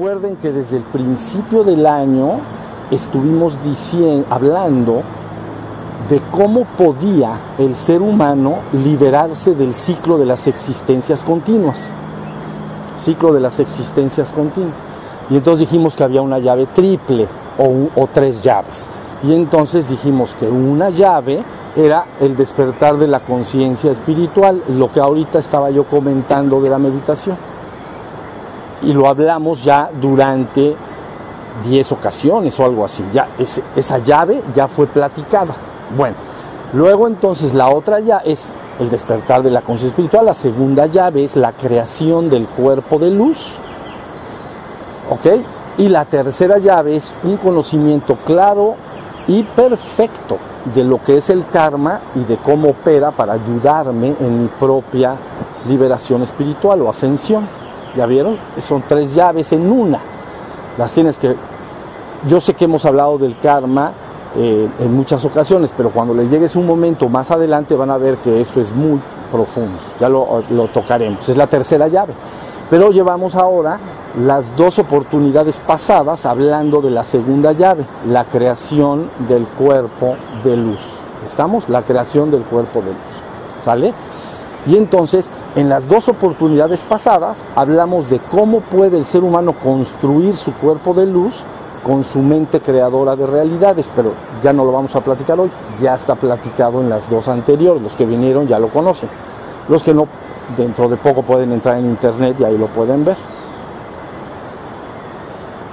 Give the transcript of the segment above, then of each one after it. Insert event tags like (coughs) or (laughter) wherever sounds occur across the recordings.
Recuerden que desde el principio del año estuvimos diciendo, hablando de cómo podía el ser humano liberarse del ciclo de las existencias continuas. Ciclo de las existencias continuas. Y entonces dijimos que había una llave triple o, o tres llaves. Y entonces dijimos que una llave era el despertar de la conciencia espiritual, lo que ahorita estaba yo comentando de la meditación. Y lo hablamos ya durante 10 ocasiones o algo así. Ya esa llave ya fue platicada. Bueno, luego entonces la otra ya es el despertar de la conciencia espiritual. La segunda llave es la creación del cuerpo de luz. ¿Ok? Y la tercera llave es un conocimiento claro y perfecto de lo que es el karma y de cómo opera para ayudarme en mi propia liberación espiritual o ascensión. ¿Ya vieron? Son tres llaves en una. Las tienes que... Yo sé que hemos hablado del karma eh, en muchas ocasiones, pero cuando les llegue un momento más adelante van a ver que esto es muy profundo. Ya lo, lo tocaremos. Es la tercera llave. Pero llevamos ahora las dos oportunidades pasadas hablando de la segunda llave, la creación del cuerpo de luz. ¿Estamos? La creación del cuerpo de luz. ¿Sale? Y entonces, en las dos oportunidades pasadas, hablamos de cómo puede el ser humano construir su cuerpo de luz con su mente creadora de realidades, pero ya no lo vamos a platicar hoy, ya está platicado en las dos anteriores, los que vinieron ya lo conocen, los que no, dentro de poco pueden entrar en internet y ahí lo pueden ver.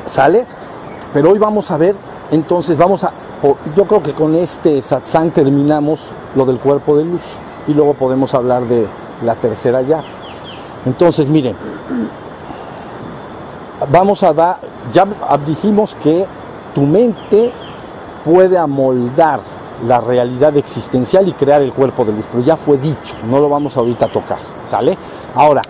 ¿Sale? Pero hoy vamos a ver, entonces vamos a, yo creo que con este satsang terminamos lo del cuerpo de luz y luego podemos hablar de la tercera llave. Entonces, miren, vamos a dar, ya dijimos que tu mente puede amoldar la realidad existencial y crear el cuerpo de luz, pero ya fue dicho, no lo vamos ahorita a tocar, ¿sale? Ahora,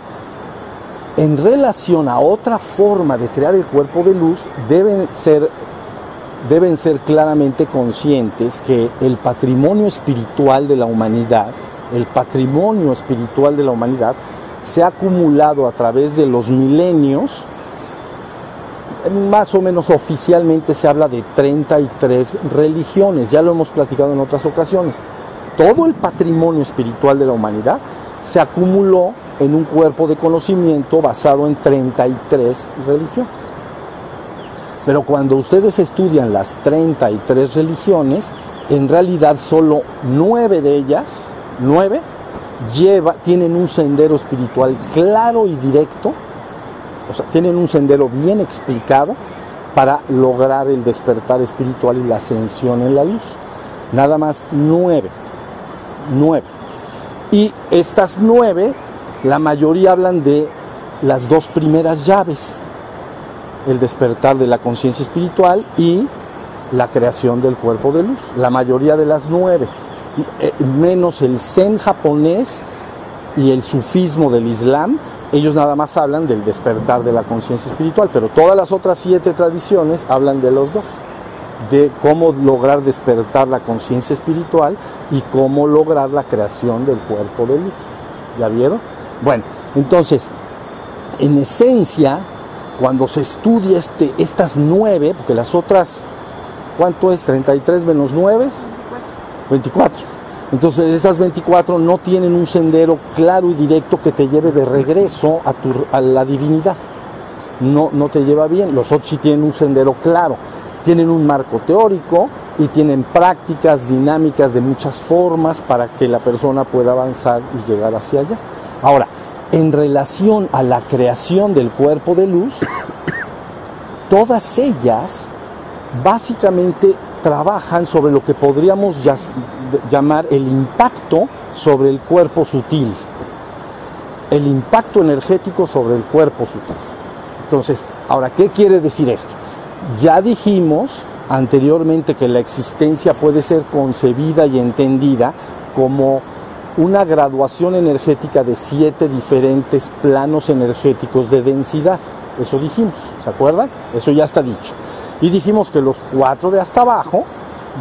en relación a otra forma de crear el cuerpo de luz, deben ser, deben ser claramente conscientes que el patrimonio espiritual de la humanidad, el patrimonio espiritual de la humanidad, se ha acumulado a través de los milenios, más o menos oficialmente se habla de 33 religiones, ya lo hemos platicado en otras ocasiones. Todo el patrimonio espiritual de la humanidad se acumuló en un cuerpo de conocimiento basado en 33 religiones. Pero cuando ustedes estudian las 33 religiones, en realidad solo nueve de ellas, nueve, lleva, tienen un sendero espiritual claro y directo, o sea, tienen un sendero bien explicado para lograr el despertar espiritual y la ascensión en la luz. Nada más nueve, nueve. Y estas nueve la mayoría hablan de las dos primeras llaves, el despertar de la conciencia espiritual y la creación del cuerpo de luz. La mayoría de las nueve, menos el zen japonés y el sufismo del islam, ellos nada más hablan del despertar de la conciencia espiritual, pero todas las otras siete tradiciones hablan de los dos, de cómo lograr despertar la conciencia espiritual y cómo lograr la creación del cuerpo de luz. ¿Ya vieron? Bueno, entonces, en esencia, cuando se estudia este, estas nueve, porque las otras, ¿cuánto es? 33 menos 9? 24. Entonces estas 24 no tienen un sendero claro y directo que te lleve de regreso a, tu, a la divinidad. No, no te lleva bien. Los otros sí tienen un sendero claro. Tienen un marco teórico y tienen prácticas dinámicas de muchas formas para que la persona pueda avanzar y llegar hacia allá. Ahora, en relación a la creación del cuerpo de luz, (coughs) todas ellas básicamente trabajan sobre lo que podríamos llamar el impacto sobre el cuerpo sutil, el impacto energético sobre el cuerpo sutil. Entonces, ahora, ¿qué quiere decir esto? Ya dijimos anteriormente que la existencia puede ser concebida y entendida como una graduación energética de siete diferentes planos energéticos de densidad. Eso dijimos, ¿se acuerdan? Eso ya está dicho. Y dijimos que los cuatro de hasta abajo,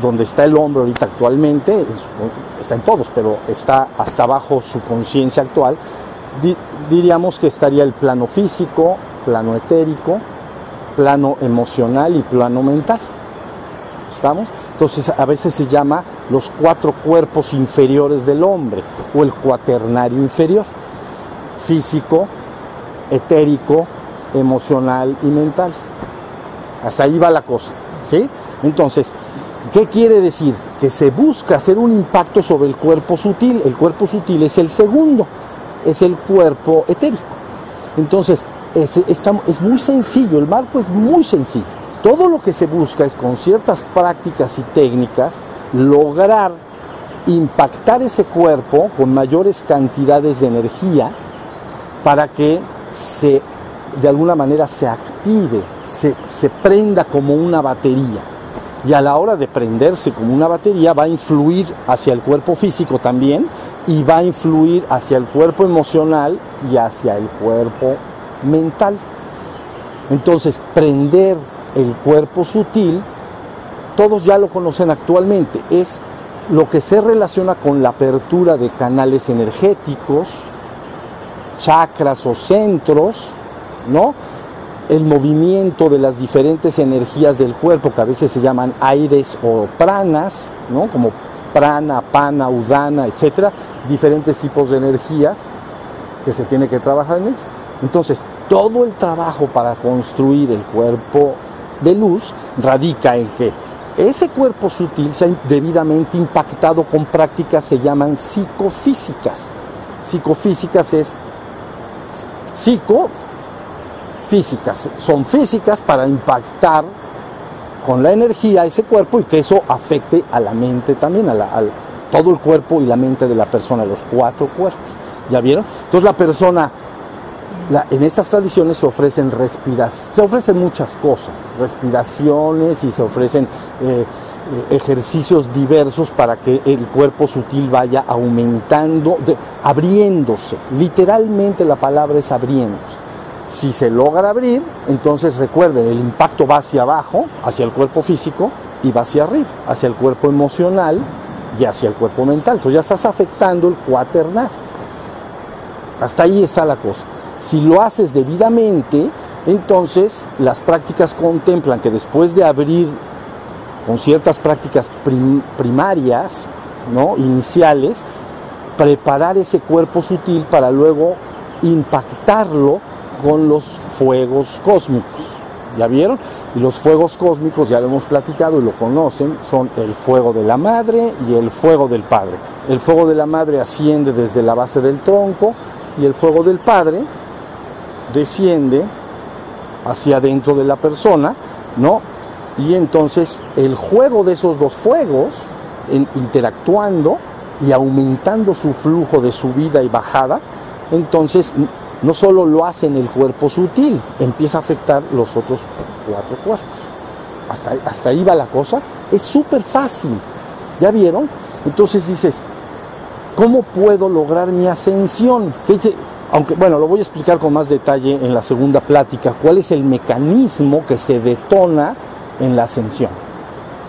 donde está el hombre ahorita actualmente, está en todos, pero está hasta abajo su conciencia actual, diríamos que estaría el plano físico, plano etérico, plano emocional y plano mental. ¿Estamos? Entonces a veces se llama los cuatro cuerpos inferiores del hombre o el cuaternario inferior. Físico, etérico, emocional y mental. Hasta ahí va la cosa, ¿sí? Entonces, ¿qué quiere decir? Que se busca hacer un impacto sobre el cuerpo sutil. El cuerpo sutil es el segundo, es el cuerpo etérico. Entonces, es, es muy sencillo, el marco es muy sencillo. Todo lo que se busca es con ciertas prácticas y técnicas lograr impactar ese cuerpo con mayores cantidades de energía para que se de alguna manera se active, se, se, prenda como una batería. Y a la hora de prenderse como una batería va a influir hacia el cuerpo físico también y va a influir hacia el cuerpo emocional y hacia el cuerpo mental. Entonces, prender el cuerpo sutil, todos ya lo conocen actualmente, es lo que se relaciona con la apertura de canales energéticos, chakras o centros, ¿no? El movimiento de las diferentes energías del cuerpo, que a veces se llaman aires o pranas, ¿no? Como prana, pana, udana, etcétera, diferentes tipos de energías que se tiene que trabajar en ellos. Entonces, todo el trabajo para construir el cuerpo de luz radica en que ese cuerpo sutil sea debidamente impactado con prácticas se llaman psicofísicas. Psicofísicas es psico físicas, son físicas para impactar con la energía ese cuerpo y que eso afecte a la mente también, a, todo el cuerpo y la mente de la persona, los cuatro cuerpos. ¿Ya vieron? Entonces la persona, en estas tradiciones se ofrecen respiraciones, se ofrecen muchas cosas, respiraciones y se ofrecen eh, eh, ejercicios diversos para que el cuerpo sutil vaya aumentando, abriéndose. Literalmente la palabra es abriéndose. Si se logra abrir, entonces recuerden, el impacto va hacia abajo, hacia el cuerpo físico, y va hacia arriba, hacia el cuerpo emocional y hacia el cuerpo mental. Entonces ya estás afectando el cuaternar. Hasta ahí está la cosa. Si lo haces debidamente, entonces las prácticas contemplan que después de abrir con ciertas prácticas primarias, ¿no? iniciales, preparar ese cuerpo sutil para luego impactarlo con los fuegos cósmicos. ¿Ya vieron? Y los fuegos cósmicos, ya lo hemos platicado y lo conocen, son el fuego de la madre y el fuego del padre. El fuego de la madre asciende desde la base del tronco y el fuego del padre desciende hacia adentro de la persona, ¿no? Y entonces el juego de esos dos fuegos, interactuando y aumentando su flujo de subida y bajada, entonces no solo lo hace en el cuerpo sutil, empieza a afectar los otros cuatro cuerpos. Hasta, hasta ahí va la cosa. Es súper fácil. ¿Ya vieron? Entonces dices, ¿cómo puedo lograr mi ascensión? Aunque, bueno, lo voy a explicar con más detalle en la segunda plática, cuál es el mecanismo que se detona en la ascensión.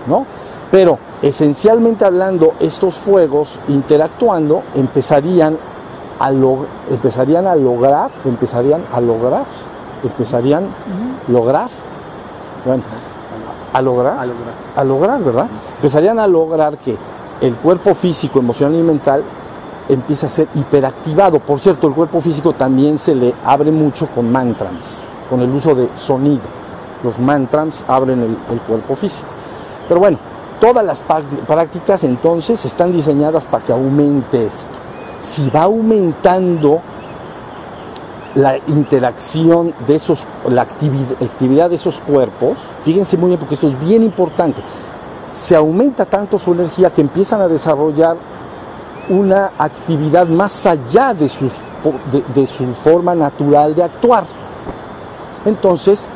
¿No? Pero esencialmente hablando, estos fuegos interactuando empezarían empezarían a lograr, empezarían a lograr, empezarían a lograr, bueno, a lograr, a lograr, ¿verdad? Empezarían a lograr que el cuerpo físico, emocional y mental empiece a ser hiperactivado. Por cierto, el cuerpo físico también se le abre mucho con mantras, con el uso de sonido. Los mantras abren el, el cuerpo físico. Pero bueno, todas las prácticas entonces están diseñadas para que aumente esto si va aumentando la interacción de esos, la actividad, de esos cuerpos, fíjense muy bien porque esto es bien importante, se aumenta tanto su energía que empiezan a desarrollar una actividad más allá de, sus, de, su forma natural de actuar. Entonces,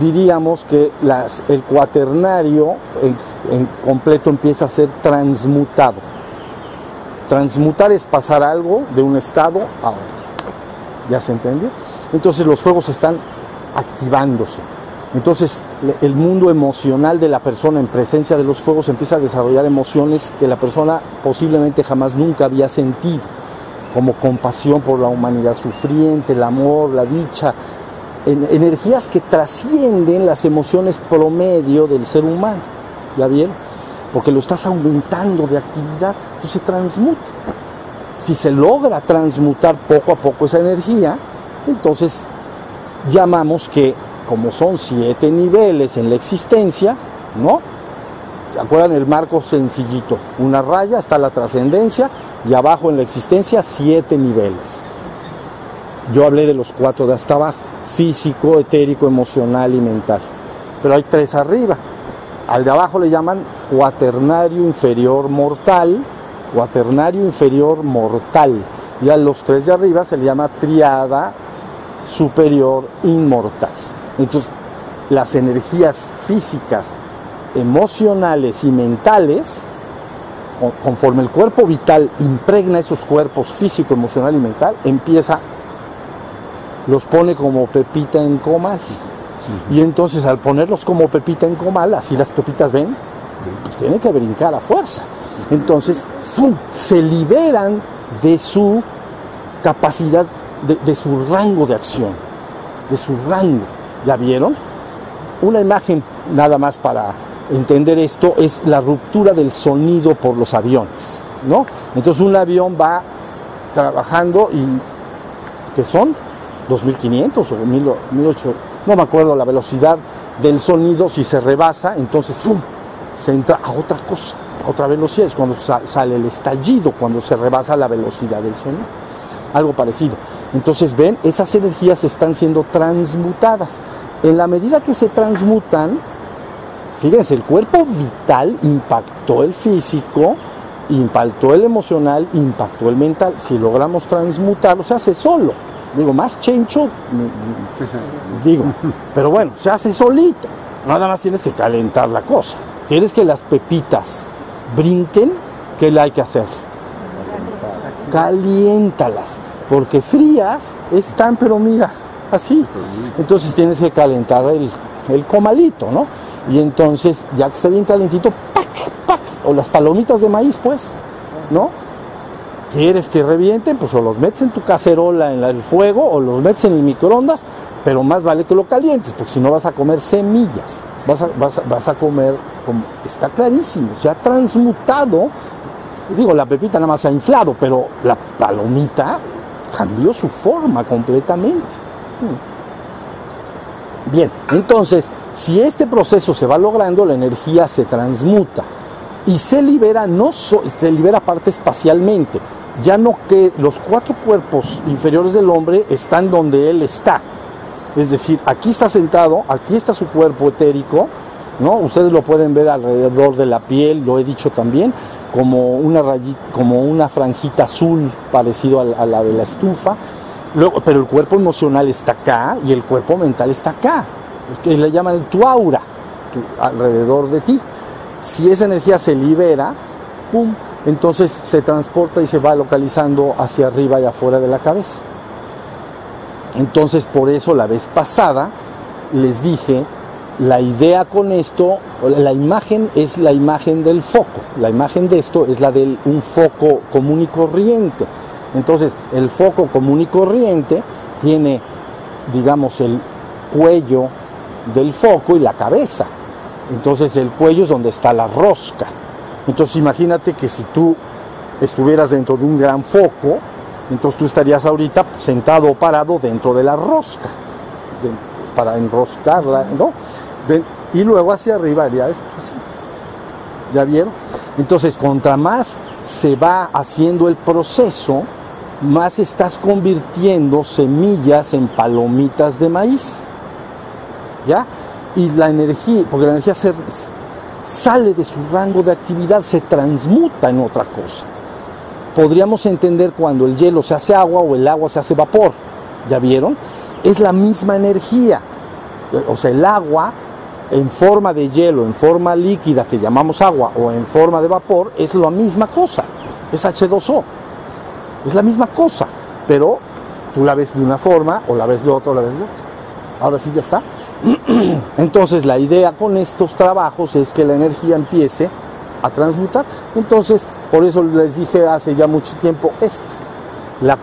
diríamos que el cuaternario en completo empieza a ser transmutado. Transmutar es pasar algo de un estado a otro. ¿Ya se entendió? Entonces los fuegos están activándose. Entonces el mundo emocional de la persona en presencia de los fuegos empieza a desarrollar emociones que la persona posiblemente jamás nunca había sentido, como compasión por la humanidad sufriente, el amor, la dicha, energías que trascienden las emociones promedio del ser humano. ¿Ya bien? Porque lo estás aumentando de actividad, se transmuta. Si se logra transmutar poco a poco esa energía, entonces llamamos que como son siete niveles en la existencia, ¿no? ¿Acuerdan el marco sencillito? Una raya, está la trascendencia y abajo en la existencia siete niveles. Yo hablé de los cuatro de hasta abajo, físico, etérico, emocional y mental. Pero hay tres arriba. Al de abajo le llaman cuaternario inferior mortal, cuaternario inferior mortal. Y a los tres de arriba se le llama triada superior inmortal. Entonces, las energías físicas, emocionales y mentales, conforme el cuerpo vital impregna esos cuerpos físico, emocional y mental, empieza, los pone como pepita en comal. Y entonces al ponerlos como pepita en comal, así las pepitas ven, pues tienen que brincar a fuerza. Entonces, ¡fum! se liberan de su capacidad, de su rango de acción, de su rango. ¿Ya vieron? Una imagen nada más para entender esto es la ruptura del sonido por los aviones, ¿no? Entonces un avión va trabajando y ¿qué son? 2500 o 1800, no me acuerdo la velocidad del sonido, si se rebasa, entonces ¡fum! se entra a otra cosa, otra velocidad, es cuando sale el estallido, cuando se rebasa la velocidad del sonido, algo parecido. Entonces ven, esas energías están siendo transmutadas. En la medida que se transmutan, fíjense, el cuerpo vital impactó el físico, impactó el emocional, impactó el mental. Si logramos transmutarlo, se hace solo. Digo, más chencho, digo, pero bueno, se hace solito. Nada más tienes que calentar la cosa. ¿Quieres que las pepitas brinquen? ¿Qué le hay que hacer? Caliéntalas porque frías están, pero mira, así. Entonces tienes que calentar el, comalito, ¿no? Y entonces, ya que está bien calentito, ¡pac, pac! O las palomitas de maíz, pues, ¿no? ¿Quieres que revienten? Pues o los metes en tu cacerola en el fuego o los metes en el microondas, pero más vale que lo calientes, porque si no vas a comer semillas, vas a, comer, como, está clarísimo, se ha transmutado, digo, la pepita nada más se ha inflado, pero la palomita cambió su forma completamente. Hmm. Bien, entonces, si este proceso se va logrando, la energía se transmuta y se libera, no se libera parte espacialmente, ya no que los cuatro cuerpos inferiores del hombre están donde él está. Es decir, aquí está sentado, aquí está su cuerpo etérico, ¿no? Ustedes lo pueden ver alrededor de la piel, lo he dicho también, como una rayita, como una franjita azul parecido a, la de la estufa. Luego, pero el cuerpo emocional está acá y el cuerpo mental está acá. que le llaman tu aura, alrededor de ti. Si esa energía se libera, ¡pum! entonces se transporta y se va localizando hacia arriba y afuera de la cabeza. Entonces por eso la vez pasada les dije la idea con esto, la imagen es la imagen del foco. La imagen de esto es la de un foco común y corriente. Entonces, el foco común y corriente tiene, digamos, el cuello del foco y la cabeza. Entonces, el cuello es donde está la rosca. Entonces, imagínate que si tú estuvieras dentro de un gran foco, entonces tú estarías ahorita sentado o parado dentro de la rosca, para enroscarla, ¿no? y luego hacia arriba haría esto así. ¿Ya vieron? Entonces, contra más se va haciendo el proceso, más estás convirtiendo semillas en palomitas de maíz. ¿Ya? Y la energía, porque la energía se, sale de su rango de actividad, se transmuta en otra cosa. Podríamos entender cuando el hielo se hace agua o el agua se hace vapor. ¿Ya vieron? Es la misma energía. O sea, el agua en forma de hielo, en forma líquida que llamamos agua o en forma de vapor, es la misma cosa, es H2O. Es la misma cosa, pero tú la ves de una forma o la ves de otra o la ves de otra. Ahora sí ya está. (clears throat) Entonces la idea con estos trabajos es que la energía empiece a transmutar. Entonces, por eso les dije hace ya mucho tiempo esto.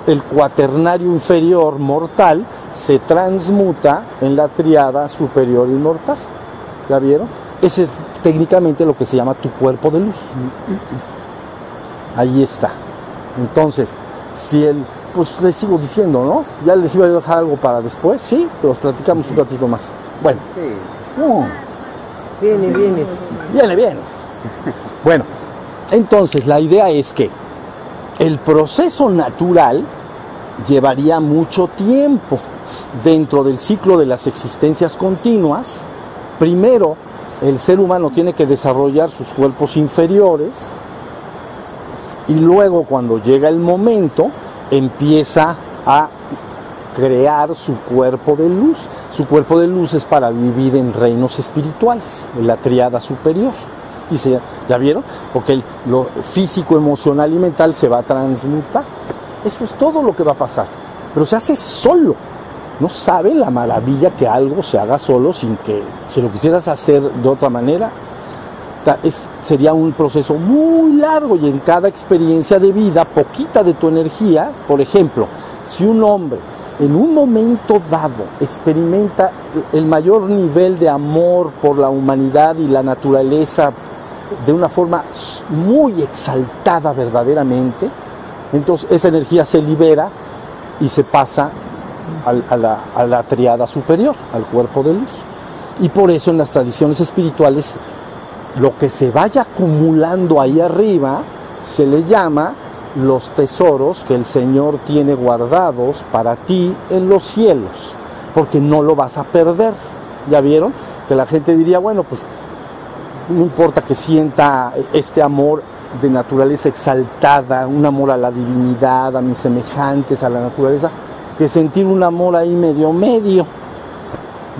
el cuaternario inferior mortal se transmuta en la triada superior inmortal. ¿Ya vieron? Ese es técnicamente lo que se llama tu cuerpo de luz. Ahí está. Entonces, si el, pues les sigo diciendo, ¿no? Ya les iba a dejar algo para después, sí, pero los platicamos un ratito más. Bueno. Viene, viene. Viene, viene. bueno, entonces la idea es que el proceso natural llevaría mucho tiempo dentro del ciclo de las existencias continuas. Primero, el ser humano tiene que desarrollar sus cuerpos inferiores y luego cuando llega el momento empieza a crear su cuerpo de luz. Su cuerpo de luz es para vivir en reinos espirituales, en la triada superior. Y se, ¿Ya vieron? Porque lo físico, emocional y mental se va a transmutar. Eso es todo lo que va a pasar. Pero se hace solo. No sabe la maravilla que algo se haga solo sin que, si lo quisieras hacer de otra manera, sería un proceso muy largo y en cada experiencia de vida, poquita de tu energía, por ejemplo, si un hombre en un momento dado experimenta el mayor nivel de amor por la humanidad y la naturaleza de una forma muy exaltada verdaderamente, entonces esa energía se libera y se pasa a, la, a la triada superior, al cuerpo de luz. Y por eso en las tradiciones espirituales lo que se vaya acumulando ahí arriba se le llama los tesoros que el Señor tiene guardados para ti en los cielos, porque no lo vas a perder. ¿Ya vieron? Que la gente diría, bueno, pues no importa que sienta este amor de naturaleza exaltada, un amor a la divinidad, a mis semejantes, a la naturaleza, que sentir un amor ahí medio medio,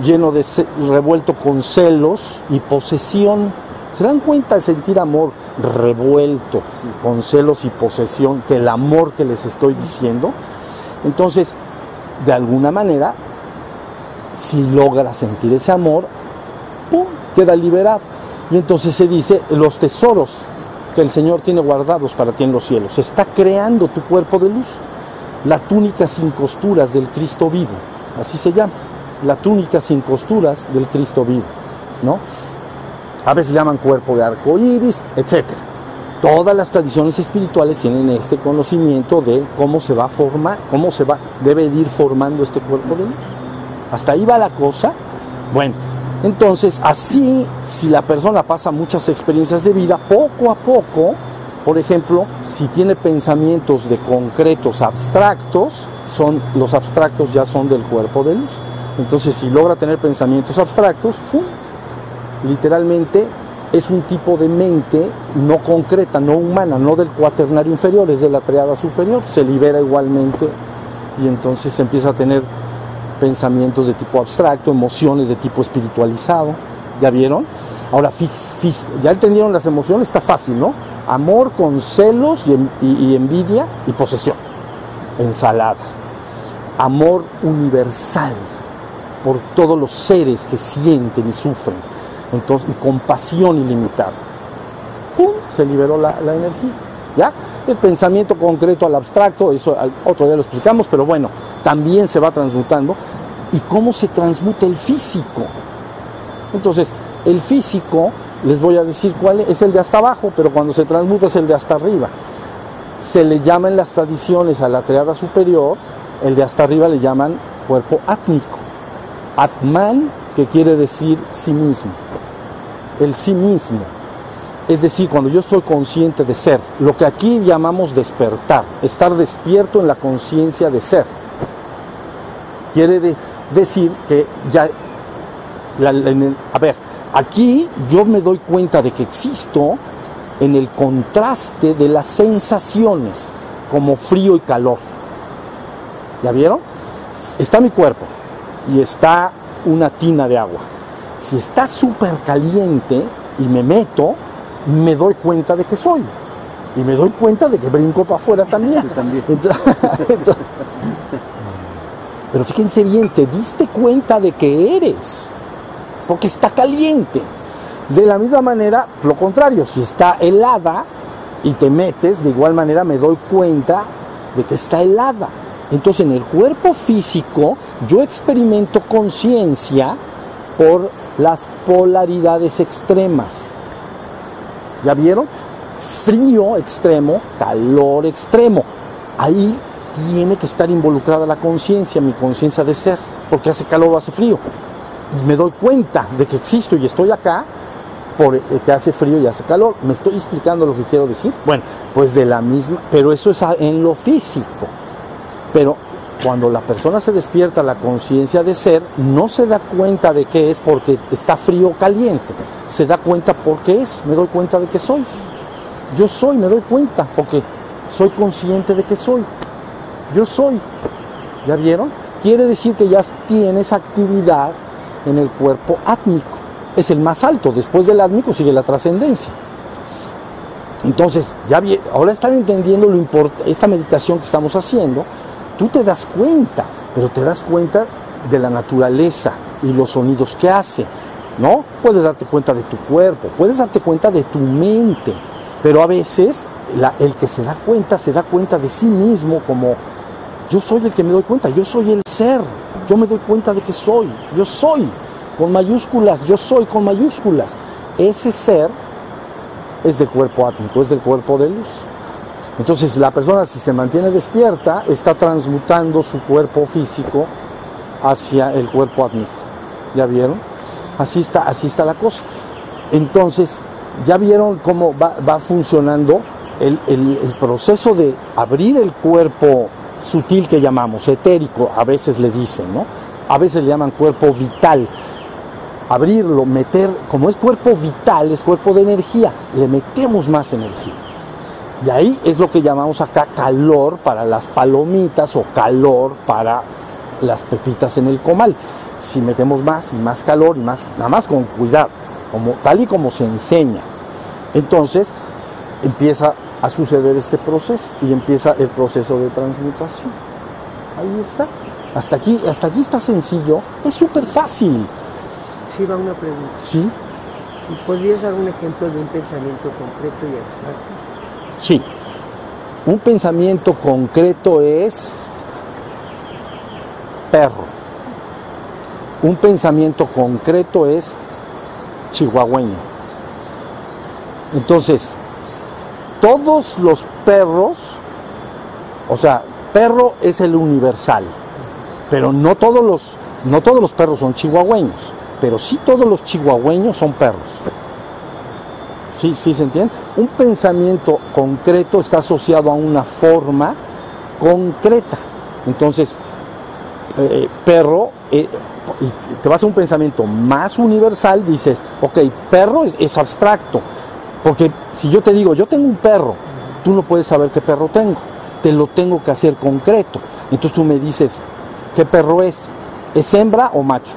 lleno de revuelto con celos y posesión. ¿Se dan cuenta de sentir amor revuelto con celos y posesión que el amor que les estoy diciendo? Entonces, de alguna manera, si logra sentir ese amor, ¡pum! queda liberado. Y entonces se dice los tesoros que el Señor tiene guardados para ti en los cielos. Está creando tu cuerpo de luz. La túnica sin costuras del Cristo vivo, así se llama. La túnica sin costuras del Cristo vivo, ¿no? A veces llaman cuerpo de arco iris, etc. Todas las tradiciones espirituales tienen este conocimiento de cómo se va a formar, cómo se va, debe ir formando este cuerpo de luz. Hasta ahí va la cosa. Bueno, entonces, así, si la persona pasa muchas experiencias de vida, poco a poco, por ejemplo, si tiene pensamientos de concretos abstractos, son, los abstractos ya son del cuerpo de luz. Entonces, si logra tener pensamientos abstractos, literalmente es un tipo de mente no concreta, no humana, no del cuaternario inferior, es de la triada superior, se libera igualmente y entonces empieza a tener pensamientos de tipo abstracto, emociones de tipo espiritualizado, ¿ya vieron? Ahora, ya entendieron las emociones, está fácil, ¿no? Amor con celos y envidia y posesión, ensalada. Amor universal por todos los seres que sienten y sufren entonces, y compasión ilimitada. ¡Pum! Se liberó la, energía. ¿Ya? El pensamiento concreto al abstracto, eso otro día lo explicamos, pero bueno, también se va transmutando. ¿Y cómo se transmuta el físico? Entonces, el físico, les voy a decir cuál es, es el de hasta abajo, pero cuando se transmuta es el de hasta arriba. Se le llama en las tradiciones a la triada superior, el de hasta arriba le llaman cuerpo átmico. Atman, que quiere decir sí mismo el sí mismo. Es decir, cuando yo estoy consciente de ser, lo que aquí llamamos despertar, estar despierto en la conciencia de ser. Quiere decir que ya, a ver, aquí yo me doy cuenta de que existo en el contraste de las sensaciones, como frío y calor. ¿Ya vieron? Está mi cuerpo y está una tina de agua si está súper caliente y me meto, me doy cuenta de que soy. Y me doy cuenta de que brinco para afuera también. (laughs) también. (laughs) pero fíjense bien, te diste cuenta de que eres, porque está caliente. De la misma manera, lo contrario, si está helada y te metes, de igual manera me doy cuenta de que está helada. Entonces en el cuerpo físico yo experimento conciencia por las polaridades extremas. ¿Ya vieron? Frío extremo, calor extremo. Ahí tiene que estar involucrada la conciencia, mi conciencia de ser, porque hace calor o hace frío. Y me doy cuenta de que existo y estoy acá por que hace frío y hace calor. ¿Me estoy explicando lo que quiero decir? Bueno, pues de la misma, pero eso es en lo físico. Pero cuando la persona se despierta la conciencia de ser, no se da cuenta de qué es porque está frío o caliente. Se da cuenta por qué es. Me doy cuenta de que soy. Yo soy, me doy cuenta porque soy consciente de que soy. Yo soy. ¿Ya vieron? Quiere decir que ya tienes actividad en el cuerpo átmico. Es el más alto. Después del átmico sigue la trascendencia. Entonces, ya ahora están entendiendo lo esta meditación que estamos haciendo tú te das cuenta, pero te das cuenta de la naturaleza y los sonidos que hace, ¿no? Puedes darte cuenta de tu cuerpo, puedes darte cuenta de tu mente, pero a veces el que se da cuenta se da cuenta de sí mismo como yo soy el que me doy cuenta, yo soy el ser, yo me doy cuenta de que soy, yo soy, con mayúsculas, yo soy con mayúsculas. Ese ser es del cuerpo átmico, es del cuerpo de luz. Entonces la persona si se mantiene despierta está transmutando su cuerpo físico hacia el cuerpo átmico. ¿Ya vieron? Así está, así está la cosa. Entonces, ¿ya vieron cómo va, funcionando el, el, proceso de abrir el cuerpo sutil que llamamos, etérico, a veces le dicen, ¿no? A veces le llaman cuerpo vital. Abrirlo, meter, como es cuerpo vital, es cuerpo de energía, le metemos más energía. Y ahí es lo que llamamos acá calor para las palomitas o calor para las pepitas en el comal. Si metemos más y más calor y más, nada más con cuidado, como, tal y como se enseña. Entonces empieza a suceder este proceso y empieza el proceso de transmutación. Ahí está. Hasta aquí, hasta aquí está sencillo, es súper fácil. Sí, va una pregunta. Sí. ¿Podrías dar un ejemplo de un pensamiento concreto y abstracto? Sí, un pensamiento concreto es perro. Un pensamiento concreto es chihuahueño. Entonces, todos los perros, o sea, perro es el universal, pero no todos los, no todos los perros son chihuahueños, pero sí todos los chihuahueños son perros. ¿Sí, sí se entiende? Un pensamiento concreto está asociado a una forma concreta. Entonces, eh, perro, eh, te vas a un pensamiento más universal, dices, ok, perro es, abstracto. Porque si yo te digo, yo tengo un perro, tú no puedes saber qué perro tengo. Te lo tengo que hacer concreto. Entonces tú me dices, ¿qué perro es? ¿Es hembra o macho?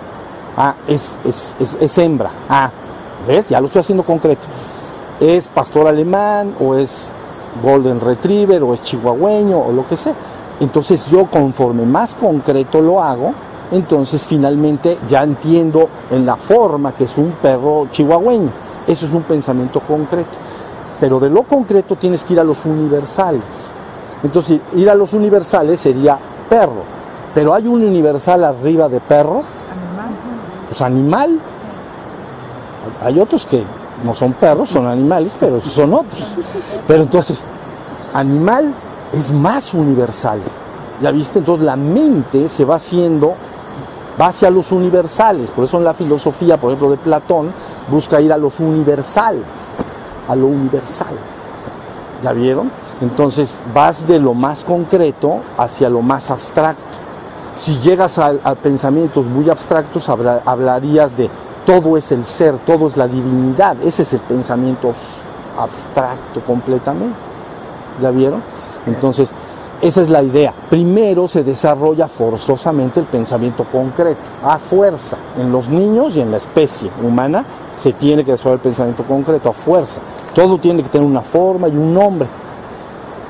Ah, es, es, es hembra. Ah, ¿ves? Ya lo estoy haciendo concreto es pastor alemán o es golden retriever o es chihuahueño o lo que sea. Entonces yo conforme más concreto lo hago, entonces finalmente ya entiendo en la forma que es un perro chihuahueño. Eso es un pensamiento concreto. Pero de lo concreto tienes que ir a los universales. Entonces ir a los universales sería perro. Pero hay un universal arriba de perro. Animal. Pues animal. Hay otros que no son perros, son animales, pero son otros. Pero entonces, animal es más universal. ¿Ya viste? Entonces la mente se va haciendo, va hacia los universales. Por eso en la filosofía, por ejemplo, de Platón, busca ir a los universales, a lo universal. ¿Ya vieron? Entonces vas de lo más concreto hacia lo más abstracto. Si llegas a, pensamientos muy abstractos, hablarías de todo es el ser, todo es la divinidad. Ese es el pensamiento abstracto completamente. ¿Ya vieron? Entonces, esa es la idea. Primero se desarrolla forzosamente el pensamiento concreto, a fuerza. En los niños y en la especie humana se tiene que desarrollar el pensamiento concreto, a fuerza. Todo tiene que tener una forma y un nombre.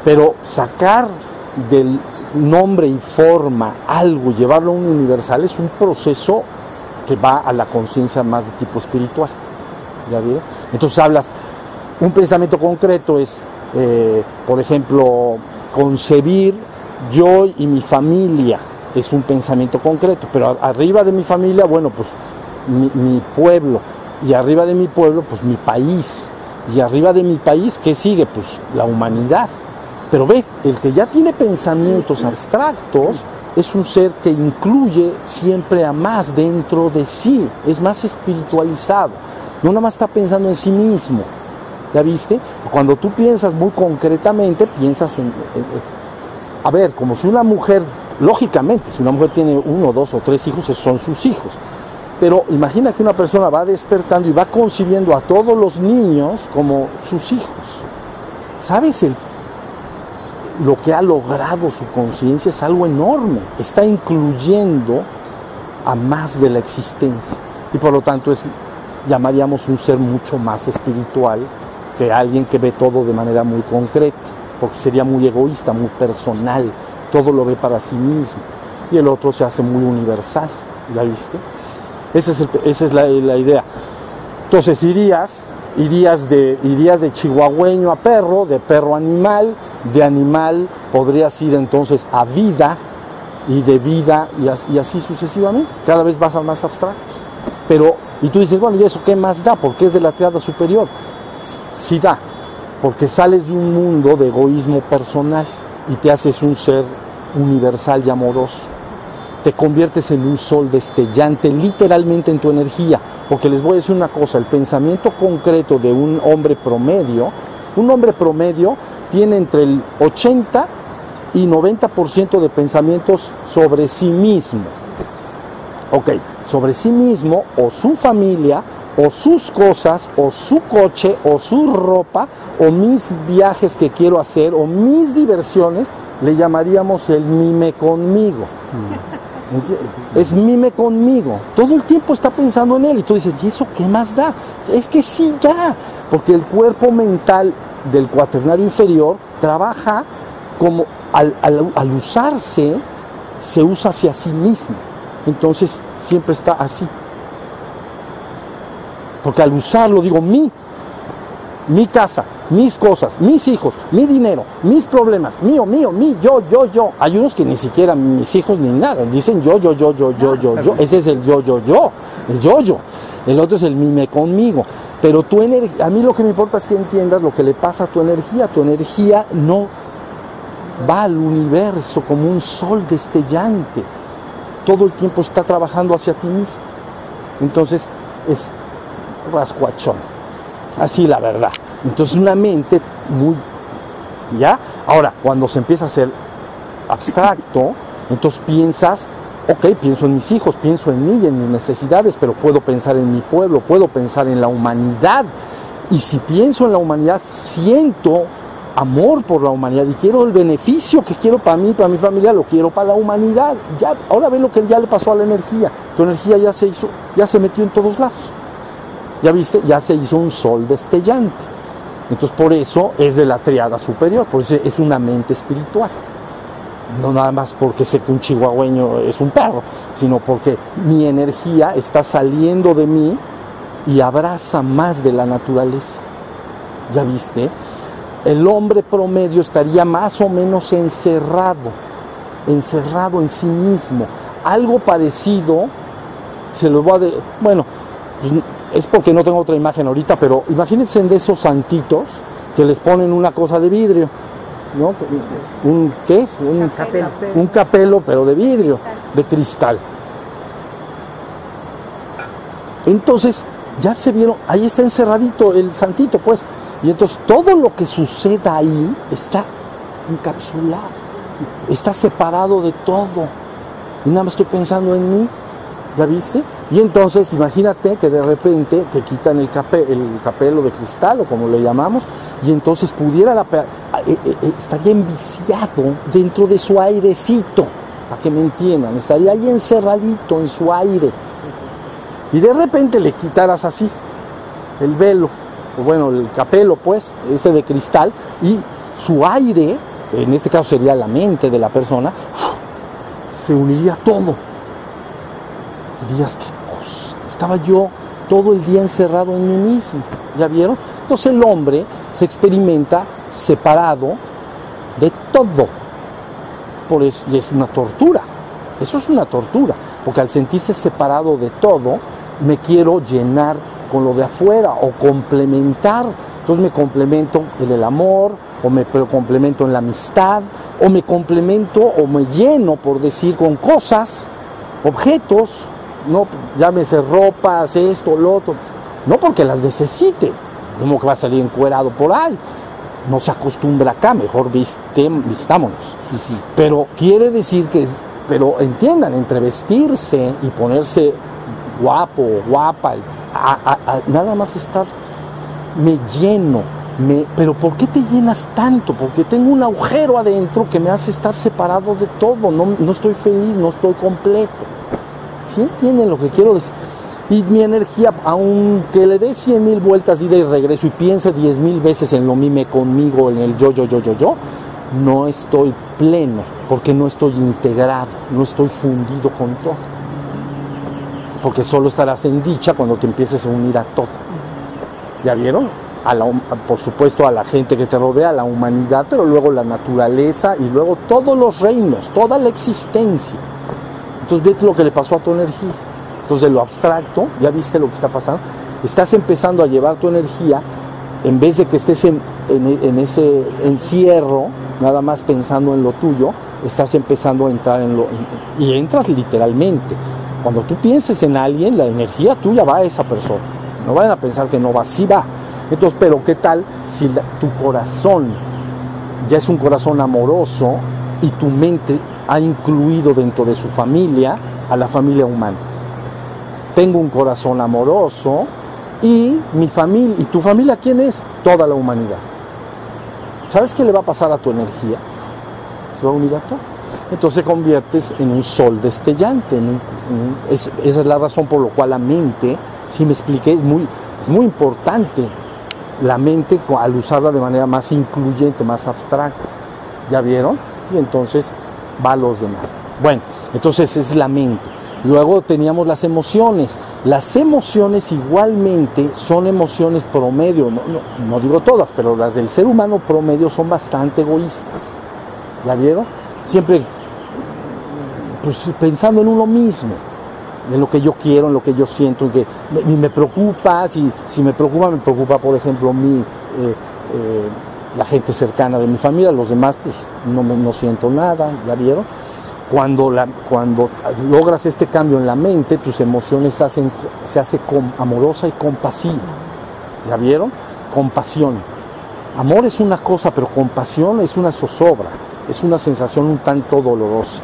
Pero sacar del nombre y forma algo, llevarlo a un universal, es un proceso que va a la conciencia más de tipo espiritual. ¿Ya vieron? Entonces hablas, un pensamiento concreto es, eh, por ejemplo, concebir yo y mi familia es un pensamiento concreto, pero arriba de mi familia, bueno, pues mi, mi pueblo, y arriba de mi pueblo, pues mi país, y arriba de mi país, ¿qué sigue? Pues la humanidad. Pero ve, el que ya tiene pensamientos abstractos es un ser que incluye siempre a más dentro de sí, es más espiritualizado. No nada más está pensando en sí mismo. ¿Ya viste? Cuando tú piensas muy concretamente, piensas en, a ver, como si una mujer, lógicamente, si una mujer tiene uno, dos o tres hijos, son sus hijos. Pero imagina que una persona va despertando y va concibiendo a todos los niños como sus hijos. ¿Sabes? Lo que ha logrado su conciencia es algo enorme. Está incluyendo a más de la existencia. Y por lo tanto es, llamaríamos un ser mucho más espiritual que alguien que ve todo de manera muy concreta, porque sería muy egoísta, muy personal, todo lo ve para sí mismo. Y el otro se hace muy universal, ¿ya viste? Esa es, el, esa es la, idea. Entonces irías, irías de, irías de chihuahueño a perro, de perro a animal, de animal podrías ir entonces a vida y de vida y así, y así sucesivamente. Cada vez vas a más abstractos. Pero, y tú dices, bueno, ¿y eso qué más da? Porque es de la triada superior. Sí da, porque sales de un mundo de egoísmo personal y te haces un ser universal y amoroso te conviertes en un sol destellante literalmente en tu energía. Porque les voy a decir una cosa, el pensamiento concreto de un hombre promedio, un hombre promedio tiene entre el 80 y 90% de pensamientos sobre sí mismo. Ok, sobre sí mismo o su familia o sus cosas o su coche o su ropa o mis viajes que quiero hacer o mis diversiones, le llamaríamos el mime conmigo. Es mime conmigo. Todo el tiempo está pensando en él. Y tú dices, ¿y eso qué más da? Es que sí, ya. Porque el cuerpo mental del cuaternario inferior trabaja como al, al, al usarse, se usa hacia sí mismo. Entonces siempre está así. Porque al usarlo digo mi, mi casa, mis cosas, mis hijos, mi dinero, mis problemas, mío, mío, mi, yo, yo, yo. Hay unos que ni siquiera mis hijos ni nada, dicen yo, yo, yo, yo, yo, yo, yo. Ese es el yo, yo, yo, el yo, yo. El otro es el mime conmigo. Pero tu energía, a mí lo que me importa es que entiendas lo que le pasa a tu energía. Tu energía no va al universo como un sol destellante. Todo el tiempo está trabajando hacia ti mismo. Entonces es rascuachón. Así la verdad. Entonces una mente muy... ¿Ya? Ahora, cuando se empieza a ser abstracto, entonces piensas, ok, pienso en mis hijos, pienso en mí y en mis necesidades, pero puedo pensar en mi pueblo, puedo pensar en la humanidad. Y si pienso en la humanidad, siento amor por la humanidad y quiero el beneficio que quiero para mí, para mi familia, lo quiero para la humanidad. Ya, ahora ve lo que ya le pasó a la energía. Tu energía ya se hizo, ya se metió en todos lados. Ya viste, ya se hizo un sol destellante. Entonces por eso es de la triada superior, por eso es una mente espiritual. No nada más porque sé que un chihuahueño es un perro, sino porque mi energía está saliendo de mí y abraza más de la naturaleza. ¿Ya viste? El hombre promedio estaría más o menos encerrado, encerrado en sí mismo. Algo parecido, se lo voy a... De, bueno, pues es porque no tengo otra imagen ahorita, pero imagínense de esos santitos que les ponen una cosa de vidrio, ¿no? ¿Un qué? Un capelo. Un capelo, pero de vidrio, de cristal. Entonces, ya se vieron, ahí está encerradito el santito, pues. Y entonces todo lo que suceda ahí está encapsulado, está separado de todo. Y nada más estoy pensando en mí, ¿Ya viste? Y entonces imagínate que de repente te quitan el, capé, el capelo de cristal o como le llamamos, y entonces pudiera la, eh, eh, estaría enviciado dentro de su airecito, para que me entiendan, estaría ahí encerradito en su aire. Y de repente le quitaras así el velo, o bueno, el capelo pues, este de cristal, y su aire, que en este caso sería la mente de la persona, se uniría todo dirías, qué cosa. Estaba yo todo el día encerrado en mí mismo. ¿Ya vieron? Entonces el hombre se experimenta separado de todo. por eso, y es una tortura. Eso es una tortura, porque al sentirse separado de todo, me quiero llenar con lo de afuera o complementar. Entonces me complemento en el amor, o me complemento en la amistad, o me complemento o me lleno, por decir, con cosas, objetos, no llámese ropas, esto, lo otro, no porque las necesite, como que va a salir encuerado por ahí. No se acostumbra acá, mejor viste, vistámonos. Pero quiere decir que, pero entiendan, entre vestirse y ponerse guapo o guapa, nada más estar, me lleno, me, pero ¿por qué te llenas tanto? Porque tengo un agujero adentro que me hace estar separado de todo, no, no estoy feliz, no estoy completo. ¿Sí entienden lo que quiero decir? Y mi energía, aunque le dé 100 mil vueltas ida y regreso y piense 10 mil veces en lo mime conmigo, en el yo, yo, yo, yo, yo, no estoy pleno, porque no estoy integrado, no estoy fundido con todo. Porque solo estarás en dicha cuando te empieces a unir a todo. ¿Ya vieron? Por supuesto a la gente que te rodea, a la humanidad, pero luego la naturaleza y luego todos los reinos, toda la existencia. Entonces ve lo que le pasó a tu energía. Entonces de lo abstracto, ya viste lo que está pasando, estás empezando a llevar tu energía, en vez de que estés en, ese encierro, nada más pensando en lo tuyo, estás empezando a entrar en lo... y entras literalmente. Cuando tú pienses en alguien, la energía tuya va a esa persona. No vayan a pensar que no va, sí va. Entonces, pero ¿qué tal si tu corazón ya es un corazón amoroso y tu mente ha incluido dentro de su familia a la familia humana? tengo un corazón amoroso y mi familia, ¿y tu familia quién es? Toda la humanidad. ¿Sabes qué le va a pasar a tu energía? Se va a unir a todo. Entonces conviertes en un sol destellante. esa es la razón por la cual la mente, si me expliqué, es muy, es muy importante la mente al usarla de manera más incluyente, más abstracta. ¿Ya vieron? Y entonces va a los demás. Bueno, entonces es la mente. Luego teníamos las emociones. Las emociones igualmente son emociones promedio, no, digo todas, pero las del ser humano promedio son bastante egoístas. ¿Ya vieron? Siempre pues, pensando en uno mismo, en lo que yo quiero, en lo que yo siento, en que me, me preocupa, si, si, me preocupa, me preocupa, por ejemplo, mi, eh, eh, la gente cercana de mi familia, los demás pues no, no siento nada, ¿ya vieron? Cuando, la, cuando logras este cambio en la mente, tus emociones hacen, se hace amorosa y compasiva. ¿Ya vieron? Compasión. Amor es una cosa, pero compasión es una zozobra, es una sensación un tanto dolorosa.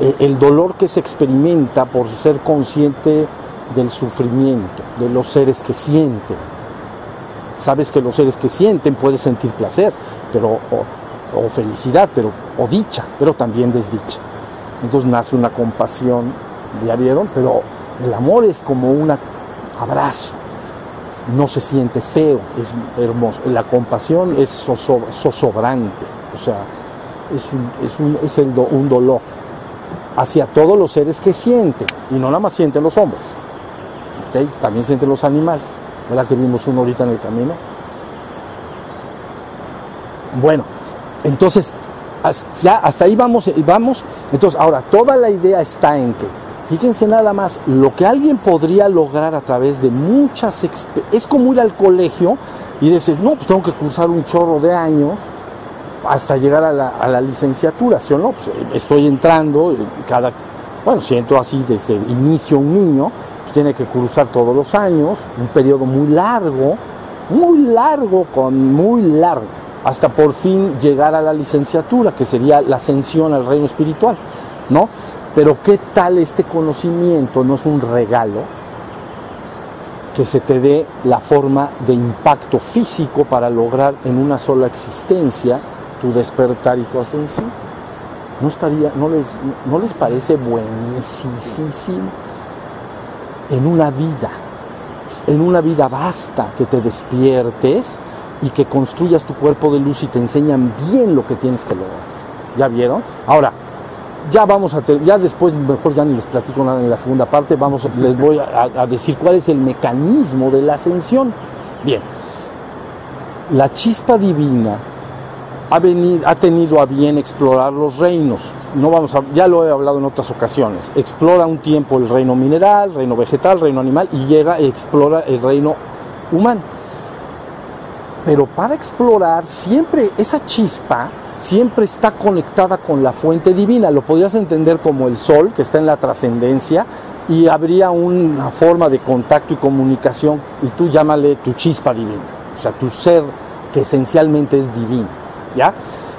Eh, el dolor que se experimenta por ser consciente del sufrimiento, de los seres que sienten. Sabes que los seres que sienten pueden sentir placer, pero o felicidad, pero, o dicha, pero también desdicha. Entonces nace una compasión, ya vieron, pero el amor es como un abrazo, no se siente feo, es hermoso. La compasión es zozobrante, o sea, es, un, es, es el un dolor hacia todos los seres que sienten, y no nada más sienten los hombres, también sienten los animales, ¿verdad que vimos uno ahorita en el camino? Bueno, entonces, ya hasta ahí vamos, vamos. Entonces, ahora, toda la idea está en que, fíjense nada más, lo que alguien podría lograr a través de muchas... Es como ir al colegio y dices, no, pues tengo que cursar un chorro de años hasta llegar a la, licenciatura, ¿sí o no? Pues estoy entrando, cada, bueno, siento así desde inicio un niño, pues tiene que cursar todos los años, un periodo muy largo, muy largo, con muy largo hasta por fin llegar a la licenciatura, que sería la ascensión al reino espiritual, ¿no? Pero ¿qué tal este conocimiento? ¿No es un regalo que se te dé la forma de impacto físico para lograr en una sola existencia tu despertar y tu ascensión? ¿No, estaría, no, les, no les parece buenísimo? En una vida, en una vida basta que te despiertes y que construyas tu cuerpo de luz y te enseñan bien lo que tienes que lograr. ¿Ya vieron? Ahora, ya vamos a ya después mejor ya ni les platico nada en la segunda parte, vamos les voy a, decir cuál es el mecanismo de la ascensión. Bien. La chispa divina ha, tenido a bien explorar los reinos. No vamos a, ya lo he hablado en otras ocasiones. Explora un tiempo el reino mineral, reino vegetal, reino animal y llega y explora el reino humano. Pero para explorar siempre esa chispa siempre está conectada con la fuente divina. Lo podrías entender como el sol que está en la trascendencia y habría una forma de contacto y comunicación y tú llámale tu chispa divina, o sea, tu ser que esencialmente es divino,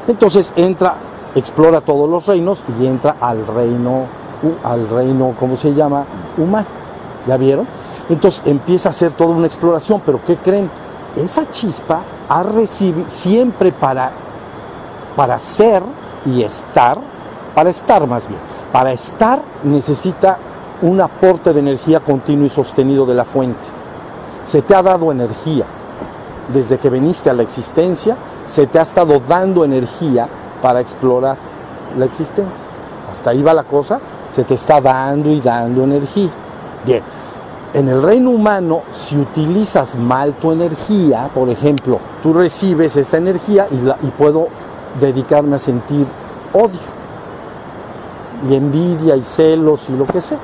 Entonces entra, explora todos los reinos y entra al reino, al reino, ¿cómo se llama? Humano, ¿ya vieron? Entonces empieza a hacer toda una exploración, pero ¿qué creen? Esa chispa ha recibido siempre para, para ser y estar, para estar más bien, para estar necesita un aporte de energía continuo y sostenido de la fuente. Se te ha dado energía. Desde que viniste a la existencia, se te ha estado dando energía para explorar la existencia. Hasta ahí va la cosa, se te está dando y dando energía. Bien, en el reino humano, si utilizas mal tu energía, por ejemplo, tú recibes esta energía y, y puedo dedicarme a sentir odio y envidia y celos y lo que sea.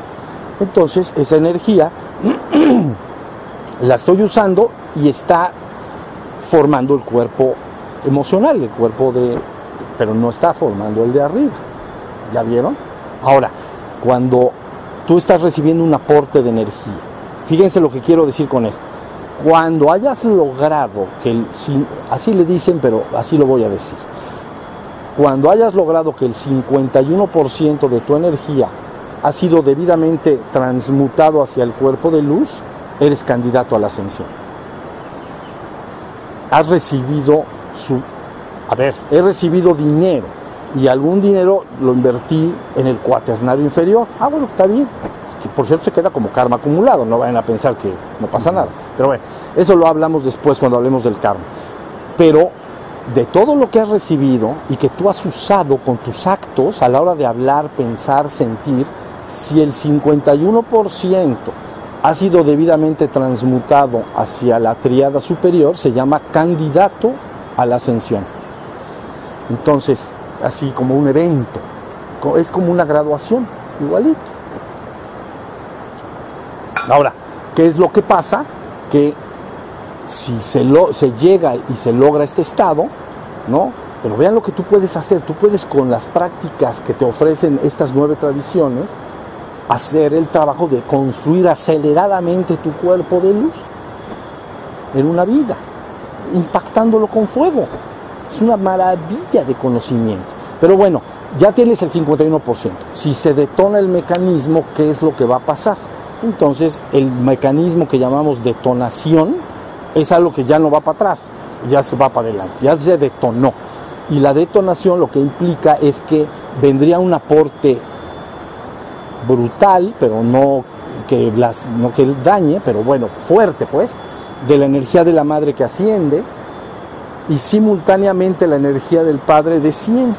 Entonces esa energía (clears throat) la estoy usando y está formando el cuerpo emocional, el cuerpo de... pero no está formando el de arriba. ¿Ya vieron? Ahora, cuando tú estás recibiendo un aporte de energía, fíjense lo que quiero decir con esto. Cuando hayas logrado que el, así le dicen, pero así lo voy a decir. Cuando hayas logrado que el 51% de tu energía ha sido debidamente transmutado hacia el cuerpo de luz, eres candidato a la ascensión. Has recibido su... A ver, he recibido dinero y algún dinero lo invertí en el cuaternario inferior. Ah, bueno, está bien. que por cierto se queda como karma acumulado, no vayan a pensar que no pasa nada. Pero bueno, eso lo hablamos después cuando hablemos del karma. Pero de todo lo que has recibido y que tú has usado con tus actos a la hora de hablar, pensar, sentir, si el 51% ha sido debidamente transmutado hacia la triada superior, se llama candidato a la ascensión. Entonces, así como un evento, es como una graduación, igualito. Ahora, ¿qué es lo que pasa? Que si se, lo, se llega y se logra este estado, ¿no? Pero vean lo que tú puedes hacer, tú puedes con las prácticas que te ofrecen estas nueve tradiciones, hacer el trabajo de construir aceleradamente tu cuerpo de luz en una vida, impactándolo con fuego. Es una maravilla de conocimiento. Pero bueno, ya tienes el 51%. Si se detona el mecanismo, ¿qué es lo que va a pasar? Entonces, el mecanismo que llamamos detonación es algo que ya no va para atrás, ya se va para adelante, ya se detonó. Y la detonación lo que implica es que vendría un aporte brutal, pero no que, no que dañe, pero bueno, fuerte pues, de la energía de la madre que asciende y simultáneamente la energía del padre desciende.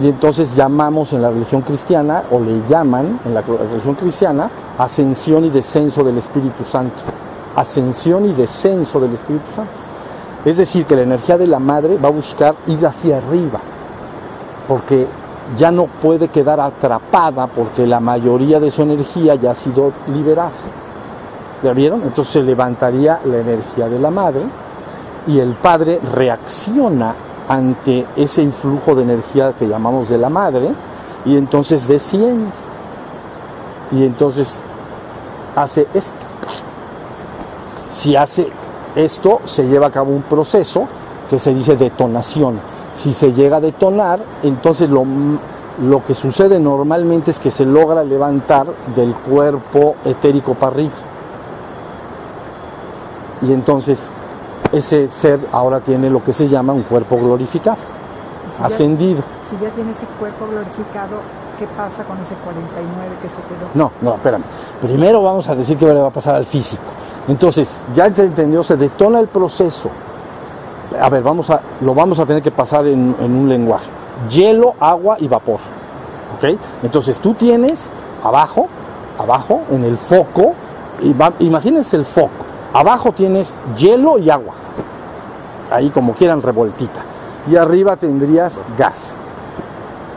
Y entonces llamamos en la religión cristiana, o le llaman en la religión cristiana, ascensión y descenso del Espíritu Santo. Ascensión y descenso del Espíritu Santo. Es decir, que la energía de la madre va a buscar ir hacia arriba, porque ya no puede quedar atrapada porque la mayoría de su energía ya ha sido liberada. ¿Ya vieron? Entonces se levantaría la energía de la madre y el padre reacciona ante ese influjo de energía que llamamos de la madre y entonces desciende. Y entonces hace esto. Si hace esto, se lleva a cabo un proceso que se dice detonación si se llega a detonar, entonces lo, lo que sucede normalmente es que se logra levantar del cuerpo etérico para arriba. Y entonces ese ser ahora tiene lo que se llama un cuerpo glorificado, ascendido. si ya tiene ese cuerpo glorificado, ¿qué pasa con ese 49 que se quedó? No, no, espérame. Primero vamos a decir qué le va a pasar al físico. Entonces, ya se entendió, se detona el proceso a ver, vamos a, lo vamos a tener que pasar en, un lenguaje. Hielo, agua y vapor. ¿Ok? Entonces tú tienes abajo, abajo, en el foco, imagínense el foco. Abajo tienes hielo y agua. Ahí como quieran revueltita. y arriba tendrías gas.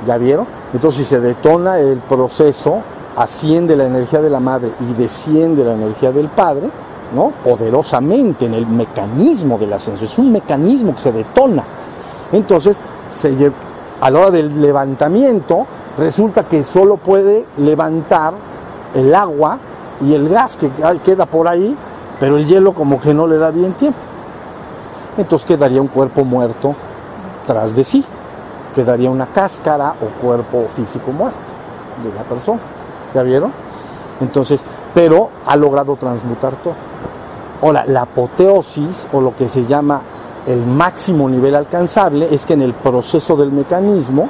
¿Ya vieron? Entonces si se detona el proceso, asciende la energía de la madre y desciende la energía del padre, ¿no? Poderosamente en el mecanismo del ascenso. Es un mecanismo que se detona. Entonces, a la hora del levantamiento, resulta que solo puede levantar el agua y el gas que queda por ahí, pero el hielo como que no le da bien tiempo. Entonces quedaría un cuerpo muerto tras de sí, quedaría una cáscara o cuerpo físico muerto de la persona. ¿Ya vieron? Entonces, pero ha logrado transmutar todo. Ahora, la apoteosis o lo que se llama el máximo nivel alcanzable es que en el proceso del mecanismo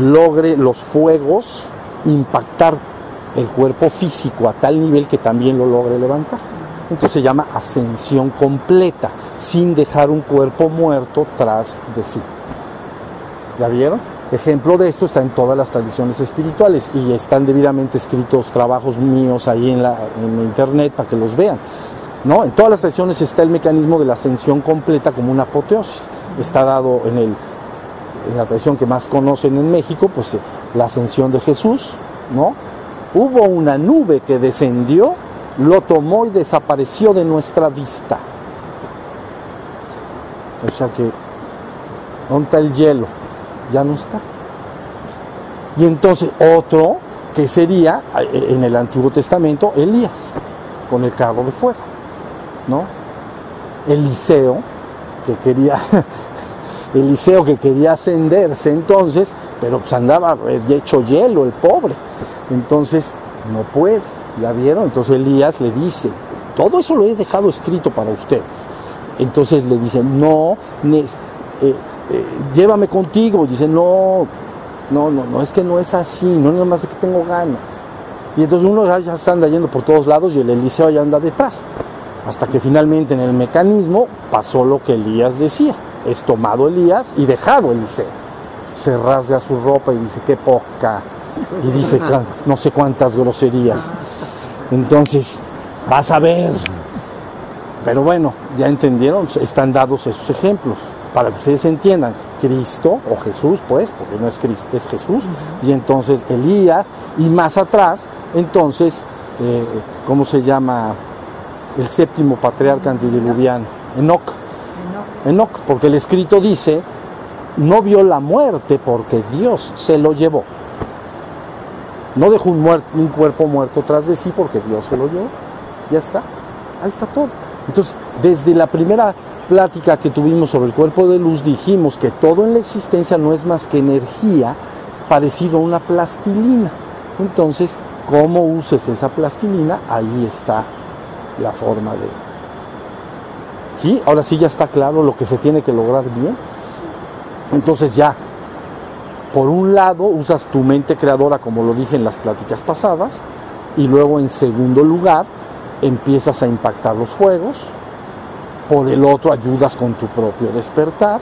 logre los fuegos impactar el cuerpo físico a tal nivel que también lo logre levantar. Entonces se llama ascensión completa, sin dejar un cuerpo muerto tras de sí. ¿Ya vieron? Ejemplo de esto está en todas las tradiciones espirituales y están debidamente escritos trabajos míos ahí en, la, en internet para que los vean. ¿no? En todas las tradiciones está el mecanismo de la ascensión completa como una apoteosis. Está dado en, el, en la tradición que más conocen en México, pues la ascensión de Jesús, ¿no? Hubo una nube que descendió, lo tomó y desapareció de nuestra vista. O sea que, ¿dónde está el hielo? Ya no está. Y entonces otro que sería eh, en el Antiguo Testamento Elías, con el carro de fuego, ¿no? Eliseo, que quería, (laughs) Eliseo que quería ascenderse entonces, pero pues andaba hecho hielo el pobre. Entonces no puede, ¿ya vieron? Entonces Elías le dice, todo eso lo he dejado escrito para ustedes. Entonces le dice, no, eh, eh, llévame contigo. Dice, no, no, no, no, es que no es así, no es más que tengo ganas. Y entonces uno ya se anda yendo por todos lados y el Eliseo ya anda detrás. Hasta que finalmente en el mecanismo pasó lo que Elías decía. Es tomado Elías y dejado Eliseo. Se rasga su ropa y dice, qué poca y dice no sé cuántas groserías. Entonces, vas a ver. Pero bueno, ya entendieron, están dados esos ejemplos para que ustedes entiendan. Cristo o Jesús, pues, porque no es Cristo, es Jesús. Y entonces Elías, y más atrás, entonces, eh, ¿cómo se llama? El séptimo patriarca antediluviano, Enoch. Enoch, porque el escrito dice, no vio la muerte porque Dios se lo llevó. No dejó un, cuerpo muerto tras de sí porque Dios se lo llevó. Ya está. Ahí está todo. Entonces, desde la primera plática que tuvimos sobre el cuerpo de luz, dijimos que todo en la existencia no es más que energía parecido a una plastilina. Entonces, cómo uses esa plastilina, ahí está la forma de... ¿Sí? Ahora sí ya está claro lo que se tiene que lograr bien. Entonces ya por un lado usas tu mente creadora, como lo dije en las pláticas pasadas, y luego en segundo lugar empiezas a impactar los fuegos, por el otro ayudas con tu propio despertar,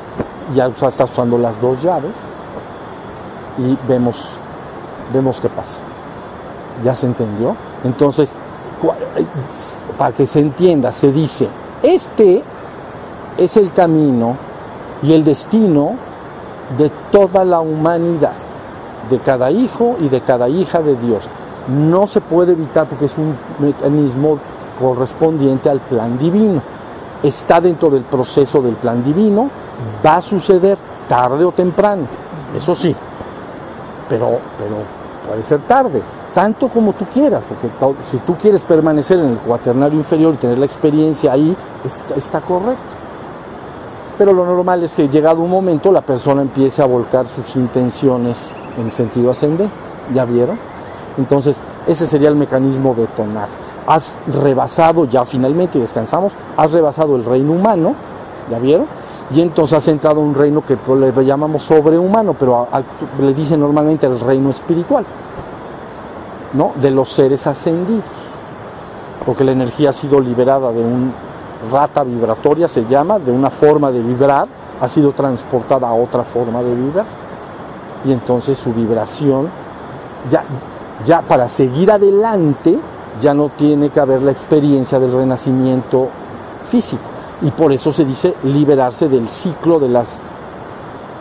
ya estás usando las dos llaves y vemos, vemos qué pasa. ¿Ya se entendió? Entonces, para que se entienda, se dice, este es el camino y el destino de toda la humanidad, de cada hijo y de cada hija de Dios. No se puede evitar porque es un mecanismo correspondiente al plan divino. Está dentro del proceso del plan divino, va a suceder tarde o temprano, eso sí, pero, pero puede ser tarde, tanto como tú quieras, porque si tú quieres permanecer en el cuaternario inferior y tener la experiencia ahí, está correcto pero lo normal es que llegado un momento la persona empiece a volcar sus intenciones en sentido ascendente. ¿Ya vieron? Entonces, ese sería el mecanismo de tonar. Has rebasado ya finalmente, descansamos, has rebasado el reino humano, ¿ya vieron? Y entonces has entrado a un reino que le llamamos sobrehumano, pero le dicen normalmente el reino espiritual, ¿no? De los seres ascendidos, porque la energía ha sido liberada de un rata vibratoria se llama, de una forma de vibrar, ha sido transportada a otra forma de vibrar. Y entonces su vibración, ya, ya para seguir adelante, ya no tiene que haber la experiencia del renacimiento físico. Y por eso se dice liberarse del ciclo de las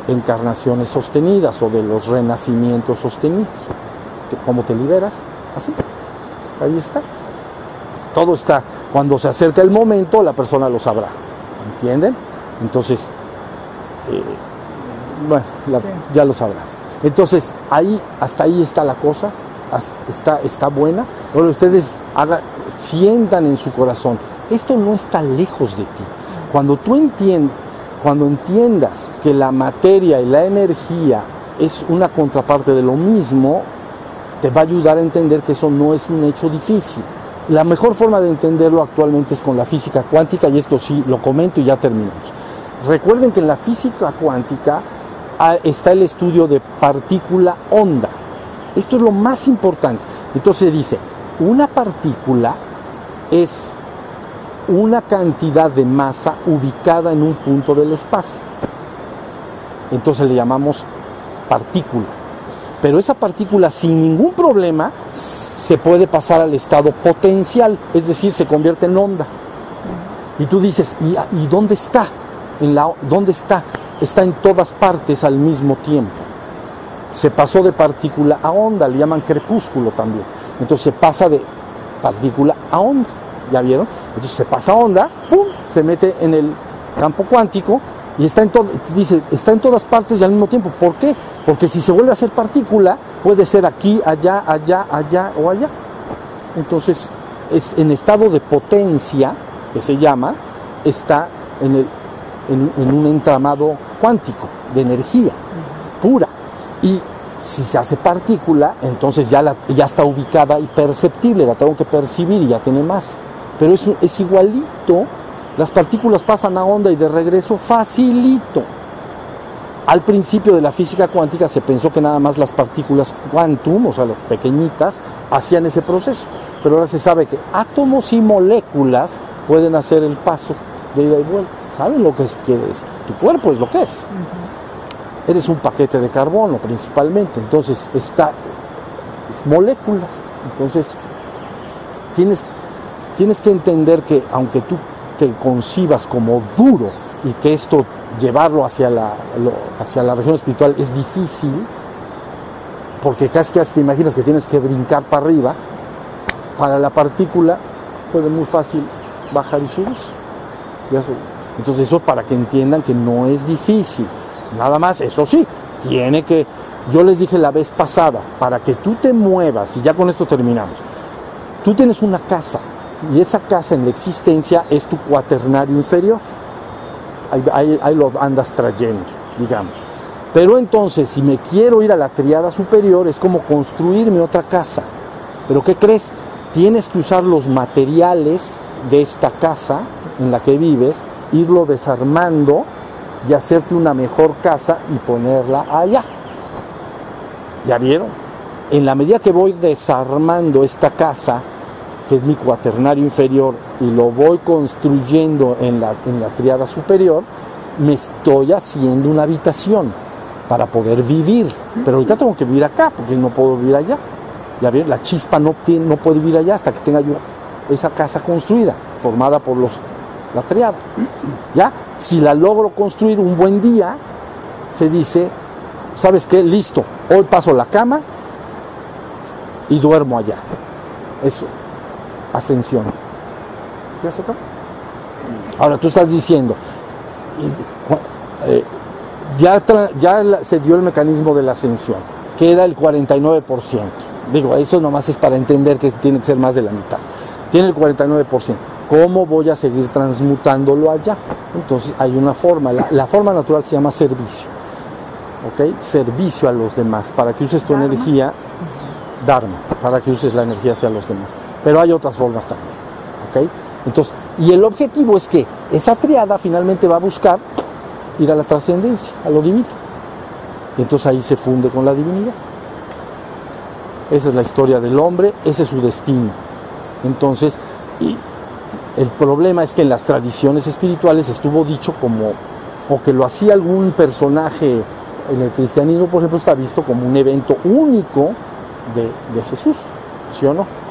encarnaciones sostenidas o de los renacimientos sostenidos. ¿Cómo te liberas? Así. Ahí está. Todo está. Cuando se acerca el momento, la persona lo sabrá. ¿Entienden? Entonces, eh, bueno, ya lo sabrá. Entonces, ahí, hasta ahí está la cosa, está, está buena. Ahora ustedes hagan, sientan en su corazón, esto no está lejos de ti. Cuando tú entiendes, cuando entiendas que la materia y la energía es una contraparte de lo mismo, te va a ayudar a entender que eso no es un hecho difícil. La mejor forma de entenderlo actualmente es con la física cuántica y esto sí lo comento y ya terminamos. Recuerden que en la física cuántica ah, está el estudio de partícula onda. Esto es lo más importante. Entonces dice, una partícula es una cantidad de masa ubicada en un punto del espacio. Entonces le llamamos partícula. Pero esa partícula sin ningún problema se puede pasar al estado potencial, es decir, se convierte en onda. Y tú dices, ¿y, dónde está? ¿En la, ¿Dónde está? Está en todas partes al mismo tiempo. Se pasó de partícula a onda, le llaman crepúsculo también. Entonces se pasa de partícula a onda. ¿Ya vieron? Entonces se pasa onda, ¡pum! se mete en el campo cuántico y está en, dice, está en todas partes y al mismo tiempo. ¿Por qué? Porque si se vuelve a hacer partícula, puede ser aquí, allá, allá, allá o allá. Entonces, es en estado de potencia, que se llama, está en, el, en, un entramado cuántico de energía pura. Y si se hace partícula, entonces ya, la, ya está ubicada y perceptible, la tengo que percibir y ya tiene más. Pero es, es igualito las partículas pasan a onda y de regreso facilito. Al principio de la física cuántica se pensó que nada más las partículas quantum, o sea, las pequeñitas, hacían ese proceso. Pero ahora se sabe que átomos y moléculas pueden hacer el paso de ida y vuelta. ¿Saben lo que es? Que es? Tu cuerpo es lo que es. Eres un paquete de carbono principalmente, entonces está es moléculas. Entonces tienes, tienes que entender que aunque tú te concibas como duro y que esto llevarlo hacia la, hacia la región espiritual es difícil, porque casi casi te imaginas que tienes que brincar para arriba, para la partícula puede muy fácil bajar y subir. Entonces eso para que entiendan que no es difícil. Nada más, eso sí, tiene que, yo les dije la vez pasada, para que tú te muevas, y ya con esto terminamos, tú tienes una casa, y esa casa en la existencia es tu cuaternario inferior. Ahí, lo andas trayendo, digamos. Pero entonces, si me quiero ir a la criada superior, es como construirme otra casa. Pero ¿qué crees? Tienes que usar los materiales de esta casa en la que vives, irlo desarmando y hacerte una mejor casa y ponerla allá. ¿Ya vieron? En la medida que voy desarmando esta casa, que es mi cuaternario inferior, y lo voy construyendo en la, en la triada superior, me estoy haciendo una habitación para poder vivir. Pero ahorita tengo que vivir acá, porque no puedo vivir allá. Ya ven, la chispa no, tiene, no puede vivir allá hasta que tenga yo esa casa construida, formada por los, la triada. ¿Ya? Si la logro construir un buen día, se dice, ¿sabes qué? Listo, hoy paso la cama y duermo allá. Eso, ascensión. ¿Ya se Ahora tú estás diciendo, eh, ya, ya se dio el mecanismo de la ascensión, queda el 49%. Digo, eso nomás es para entender que tiene que ser más de la mitad. Tiene el 49%. ¿Cómo voy a seguir transmutándolo allá? Entonces hay una forma, la, la forma natural se llama servicio. ¿Ok? Servicio a los demás, para que uses tu energía, Dharma, para que uses la energía hacia los demás pero hay otras formas también. ¿ok? Entonces, y el objetivo es que esa triada finalmente va a buscar ir a la trascendencia, a lo divino. Y entonces ahí se funde con la divinidad. Esa es la historia del hombre, ese es su destino. Entonces, y el problema es que en las tradiciones espirituales estuvo dicho como, o que lo hacía algún personaje en el cristianismo, por ejemplo, está visto como un evento único de Jesús, ¿sí o no?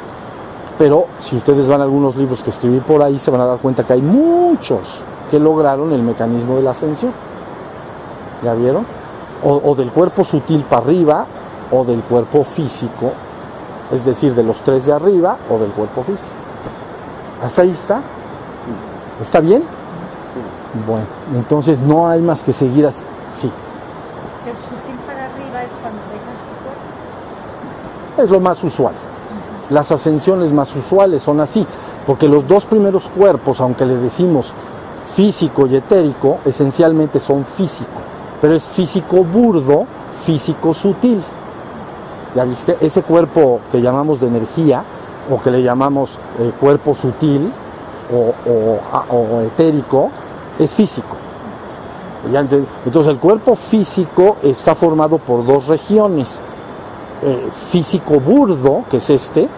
Pero si ustedes van a algunos libros que escribí por ahí, se van a dar cuenta que hay muchos que lograron el mecanismo de la ascensión. ¿Ya vieron? o, o del cuerpo sutil para arriba o del cuerpo físico, es decir, de los tres de arriba o del cuerpo físico. ¿Hasta ahí está? ¿Está bien? Bueno, entonces no hay más que seguir así. Sí, Del sutil para arriba es cuando dejas tu cuerpo. es lo más usual. Las ascensiones más usuales son así, porque los dos primeros cuerpos, aunque le decimos físico y etérico, esencialmente son físico, pero es físico burdo, físico sutil. ¿Ya viste? Ese cuerpo que llamamos de energía, o que le llamamos eh, cuerpo sutil o, o- etérico, es físico. Entonces el cuerpo físico está formado por dos regiones, eh, físico burdo, que es este,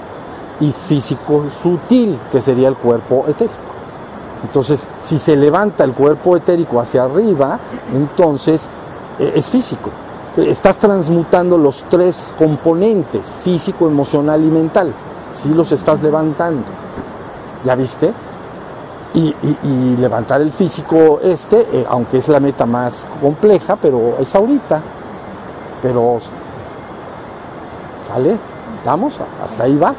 y físico sutil, que sería el cuerpo etérico. Entonces, si se levanta el cuerpo etérico hacia arriba, entonces eh, es físico. Estás transmutando los tres componentes, físico, emocional y mental. Si los estás levantando. ¿Ya viste? Y levantar el físico este, eh, aunque es la meta más compleja, pero es ahorita. Pero ¿Sale? ¿Estamos? Hasta ahí va.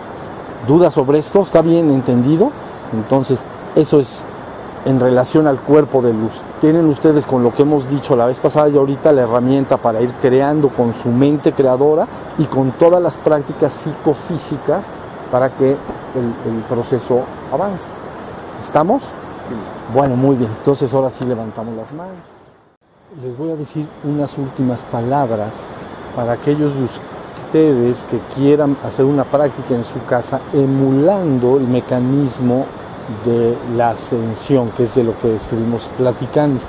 ¿Dudas sobre esto? ¿Está bien entendido? Entonces, eso es en relación al cuerpo de luz. Tienen ustedes con lo que hemos dicho la vez pasada y ahorita la herramienta para ir creando con su mente creadora y con todas las prácticas psicofísicas para que el, proceso avance. ¿Estamos? Bueno, muy bien. Entonces ahora sí levantamos las manos. Les voy a decir unas últimas palabras para aquellos de ustedes que quieran hacer una práctica en su casa emulando el mecanismo de la ascensión, que es de lo que estuvimos platicando.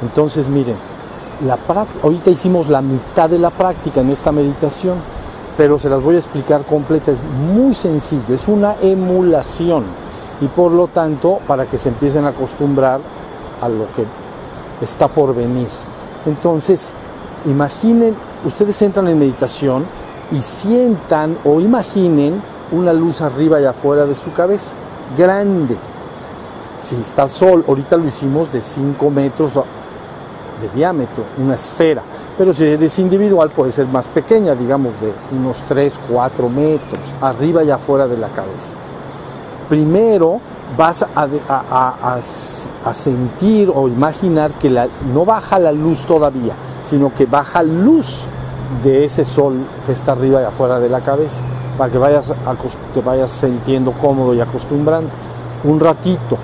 Entonces, miren, la ahorita hicimos la mitad de la práctica en esta meditación, pero se las voy a explicar completa. Es muy sencillo, es una emulación y por lo tanto para que se empiecen a acostumbrar a lo que está por venir. Entonces, imaginen, ustedes entran en meditación y sientan o imaginen una luz arriba y afuera de su cabeza, grande. Si está sol, ahorita lo hicimos de 5 metros de diámetro, una esfera. Pero si eres individual puede ser más pequeña, digamos de unos 3, 4 metros, arriba y afuera de la cabeza. Primero vas a, a- a- a sentir o imaginar que la- no baja la luz todavía, sino que baja luz de ese sol que está arriba y afuera de la cabeza, para que vayas te vayas sintiendo cómodo y acostumbrando. Un ratito.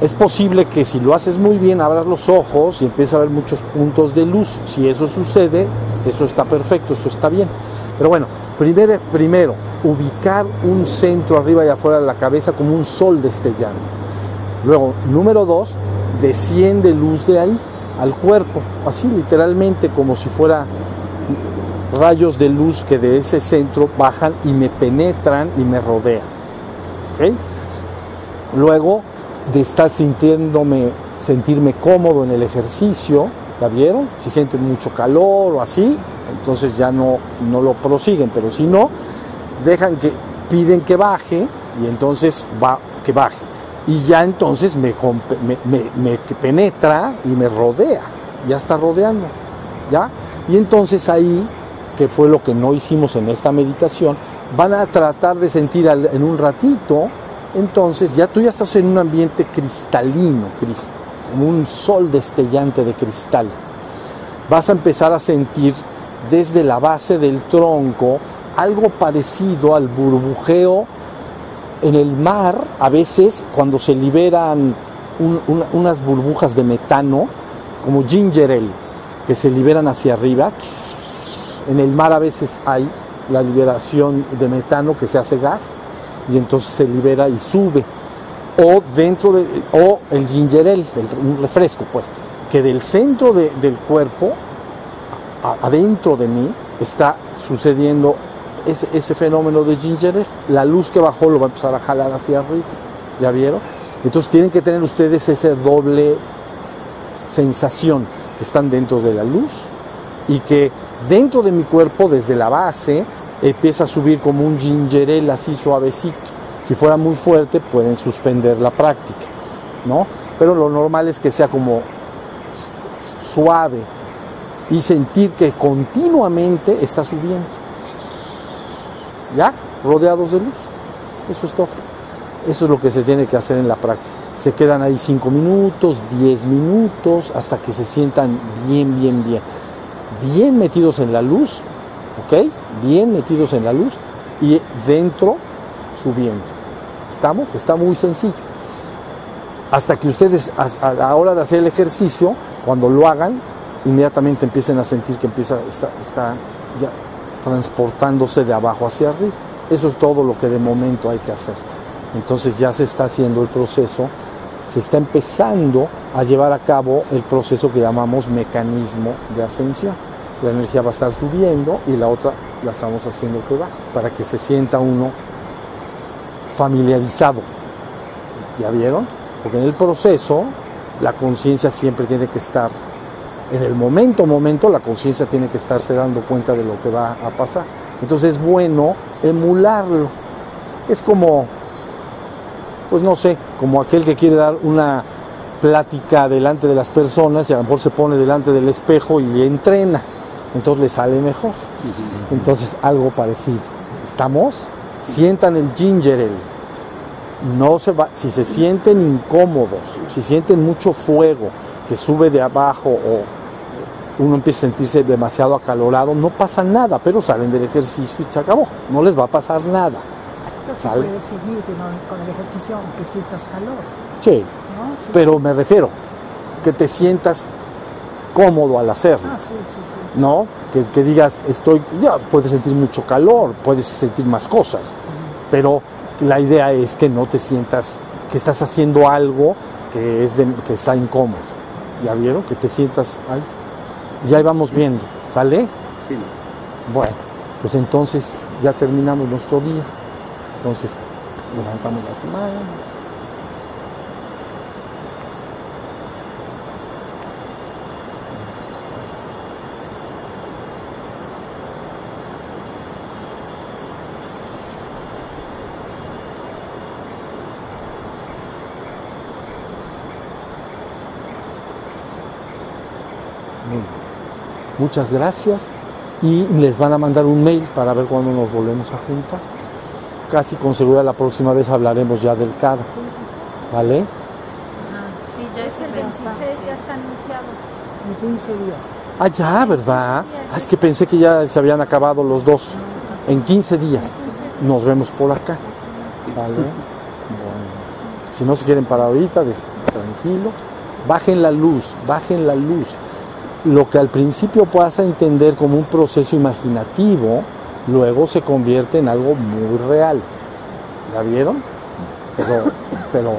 Es posible que si lo haces muy bien abras los ojos y empieces a ver muchos puntos de luz. Si eso sucede, eso está perfecto, eso está bien. Pero bueno, primero, primero ubicar un centro arriba y afuera de la cabeza como un sol destellante. Luego, número dos, desciende luz de ahí al cuerpo, así literalmente como si fuera rayos de luz que de ese centro bajan y me penetran y me rodean. Luego de estar sintiéndome, sentirme cómodo en el ejercicio, ¿ya vieron? Si sienten mucho calor o así, entonces ya no, no lo prosiguen, pero si no, dejan que piden que baje y entonces va que baje. Y ya entonces me, penetra y me rodea, ya está rodeando, ¿ya? Y entonces ahí, que fue lo que no hicimos en esta meditación, van a tratar de sentir en un ratito, entonces ya tú ya estás en un ambiente cristalino, cris- como un sol destellante de cristal. Vas a empezar a sentir desde la base del tronco algo parecido al burbujeo en el mar, a veces cuando se liberan un- una- unas burbujas de metano, como ginger ale, que se liberan hacia arriba. En el mar a veces hay la liberación de metano que se hace gas y entonces se libera y sube. O dentro de, o el ginger el- un refresco, pues, que del centro de- del cuerpo, adentro de mí, está sucediendo ese, ese fenómeno de ginger. La luz que bajó lo va a empezar a jalar hacia arriba. ¿Ya vieron? Entonces tienen que tener ustedes ese doble sensación que están dentro de la luz y que dentro de mi cuerpo, desde la base, empieza a subir como un ginger ale así suavecito. Si fuera muy fuerte, pueden suspender la práctica, ¿no? Pero lo normal es que sea como suave, y sentir que continuamente está subiendo. ¿Ya? Rodeados de luz. Eso es todo. Eso es lo que se tiene que hacer en la práctica. Se quedan ahí 5 minutos, 10 minutos, hasta que se sientan bien, bien, bien. Bien metidos en la luz, ¿ok? Bien metidos en la luz y dentro subiendo. ¿Estamos? Está muy sencillo. Hasta que ustedes a la hora de hacer el ejercicio, cuando lo hagan, inmediatamente empiecen a sentir que empieza, está, está ya transportándose de abajo hacia arriba. Eso es todo lo que de momento hay que hacer. Entonces ya se está haciendo el proceso, se está empezando a llevar a cabo el proceso que llamamos mecanismo de ascensión. La energía va a estar subiendo y la otra la estamos haciendo que baje, para que se sienta uno familiarizado. ¿Ya vieron? Porque en el proceso la conciencia siempre tiene que estar, en el momento, momento, la conciencia tiene que estarse dando cuenta de lo que va a pasar. Entonces es bueno emularlo. Es como, pues no sé, como aquel que quiere dar una plática delante de las personas y a lo mejor se pone delante del espejo y entrena. Entonces le sale mejor. Entonces algo parecido. ¿Estamos? Sientan el ginger ale no se va, si se sienten incómodos, si sienten mucho fuego que sube de abajo o uno empieza a sentirse demasiado acalorado, no pasa nada, pero salen del ejercicio y se acabó, no les va a pasar nada. Pero sí puedes seguir con el ejercicio aunque sientas calor. Sí, pero me refiero, que te sientas cómodo al hacerlo. Ah, sí, sí, ¿No? Que, que, digas, estoy, ya puedes sentir mucho calor, puedes sentir más cosas, pero la idea es que no te sientas que estás haciendo algo que, es de, que está incómodo. ¿Ya vieron? Que te sientas ahí. Ya vamos viendo. ¿Sale? Sí. Bueno, pues entonces ya terminamos nuestro día. Entonces, levantamos la mano. Muchas gracias y les van a mandar un mail para ver cuándo nos volvemos a juntar. Casi con seguridad la próxima vez hablaremos ya del CAD. ¿Vale? sí, ya es el 26, ya está anunciado. En 15 días. Ah, ya, ¿verdad? Ah, es que pensé que ya se habían acabado los dos. En 15 días. Nos vemos por acá. ¿Vale? Bueno. Si no se quieren para ahorita, tranquilo. Bajen la luz, bajen la luz lo que al principio puedas entender como un proceso imaginativo, luego se convierte en algo muy real. ¿Ya vieron? Pero, pero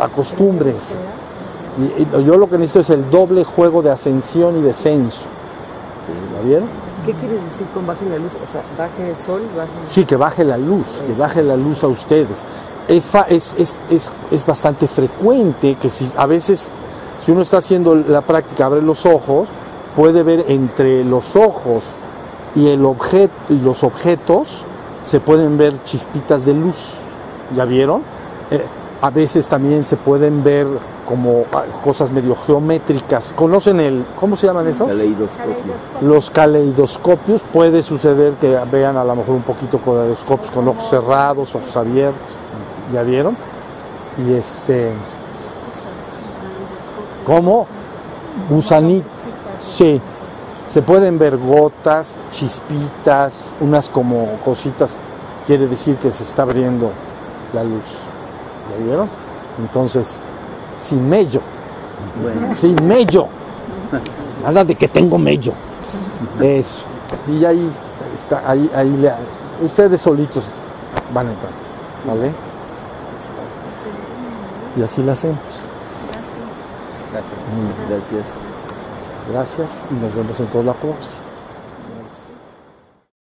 acostúmbrense. Y, yo lo que necesito es el doble juego de ascensión y descenso. ¿Ya vieron? ¿Qué quieres decir con baje la luz? O sea, baje el sol, baje... Sí, que baje la luz, que baje la luz a ustedes. Es, es, es, es, es bastante frecuente que si a veces si uno está haciendo la práctica, abre los ojos, puede ver entre los ojos y, el objeto, y los objetos, se pueden ver chispitas de luz. ¿Ya vieron? Eh, a veces también se pueden ver como ah, cosas medio geométricas. ¿Conocen el, cómo se llaman esos? Caleidoscopios. Los caleidoscopios. Puede suceder que vean a lo mejor un poquito caleidoscopios con ojos cerrados, ojos abiertos. ¿Ya vieron? Y este... ¿Cómo? Gusanito. Sí. Se pueden ver gotas, chispitas, unas como cositas. Quiere decir que se está abriendo la luz. ¿Ya vieron? Entonces, sin mello. Sin mello. Habla de que tengo mello. Eso. Y ahí está, ahí, ahí ustedes solitos van a entrar. ¿Vale? Y así lo hacemos. Gracias. Gracias y nos vemos en toda la próxima.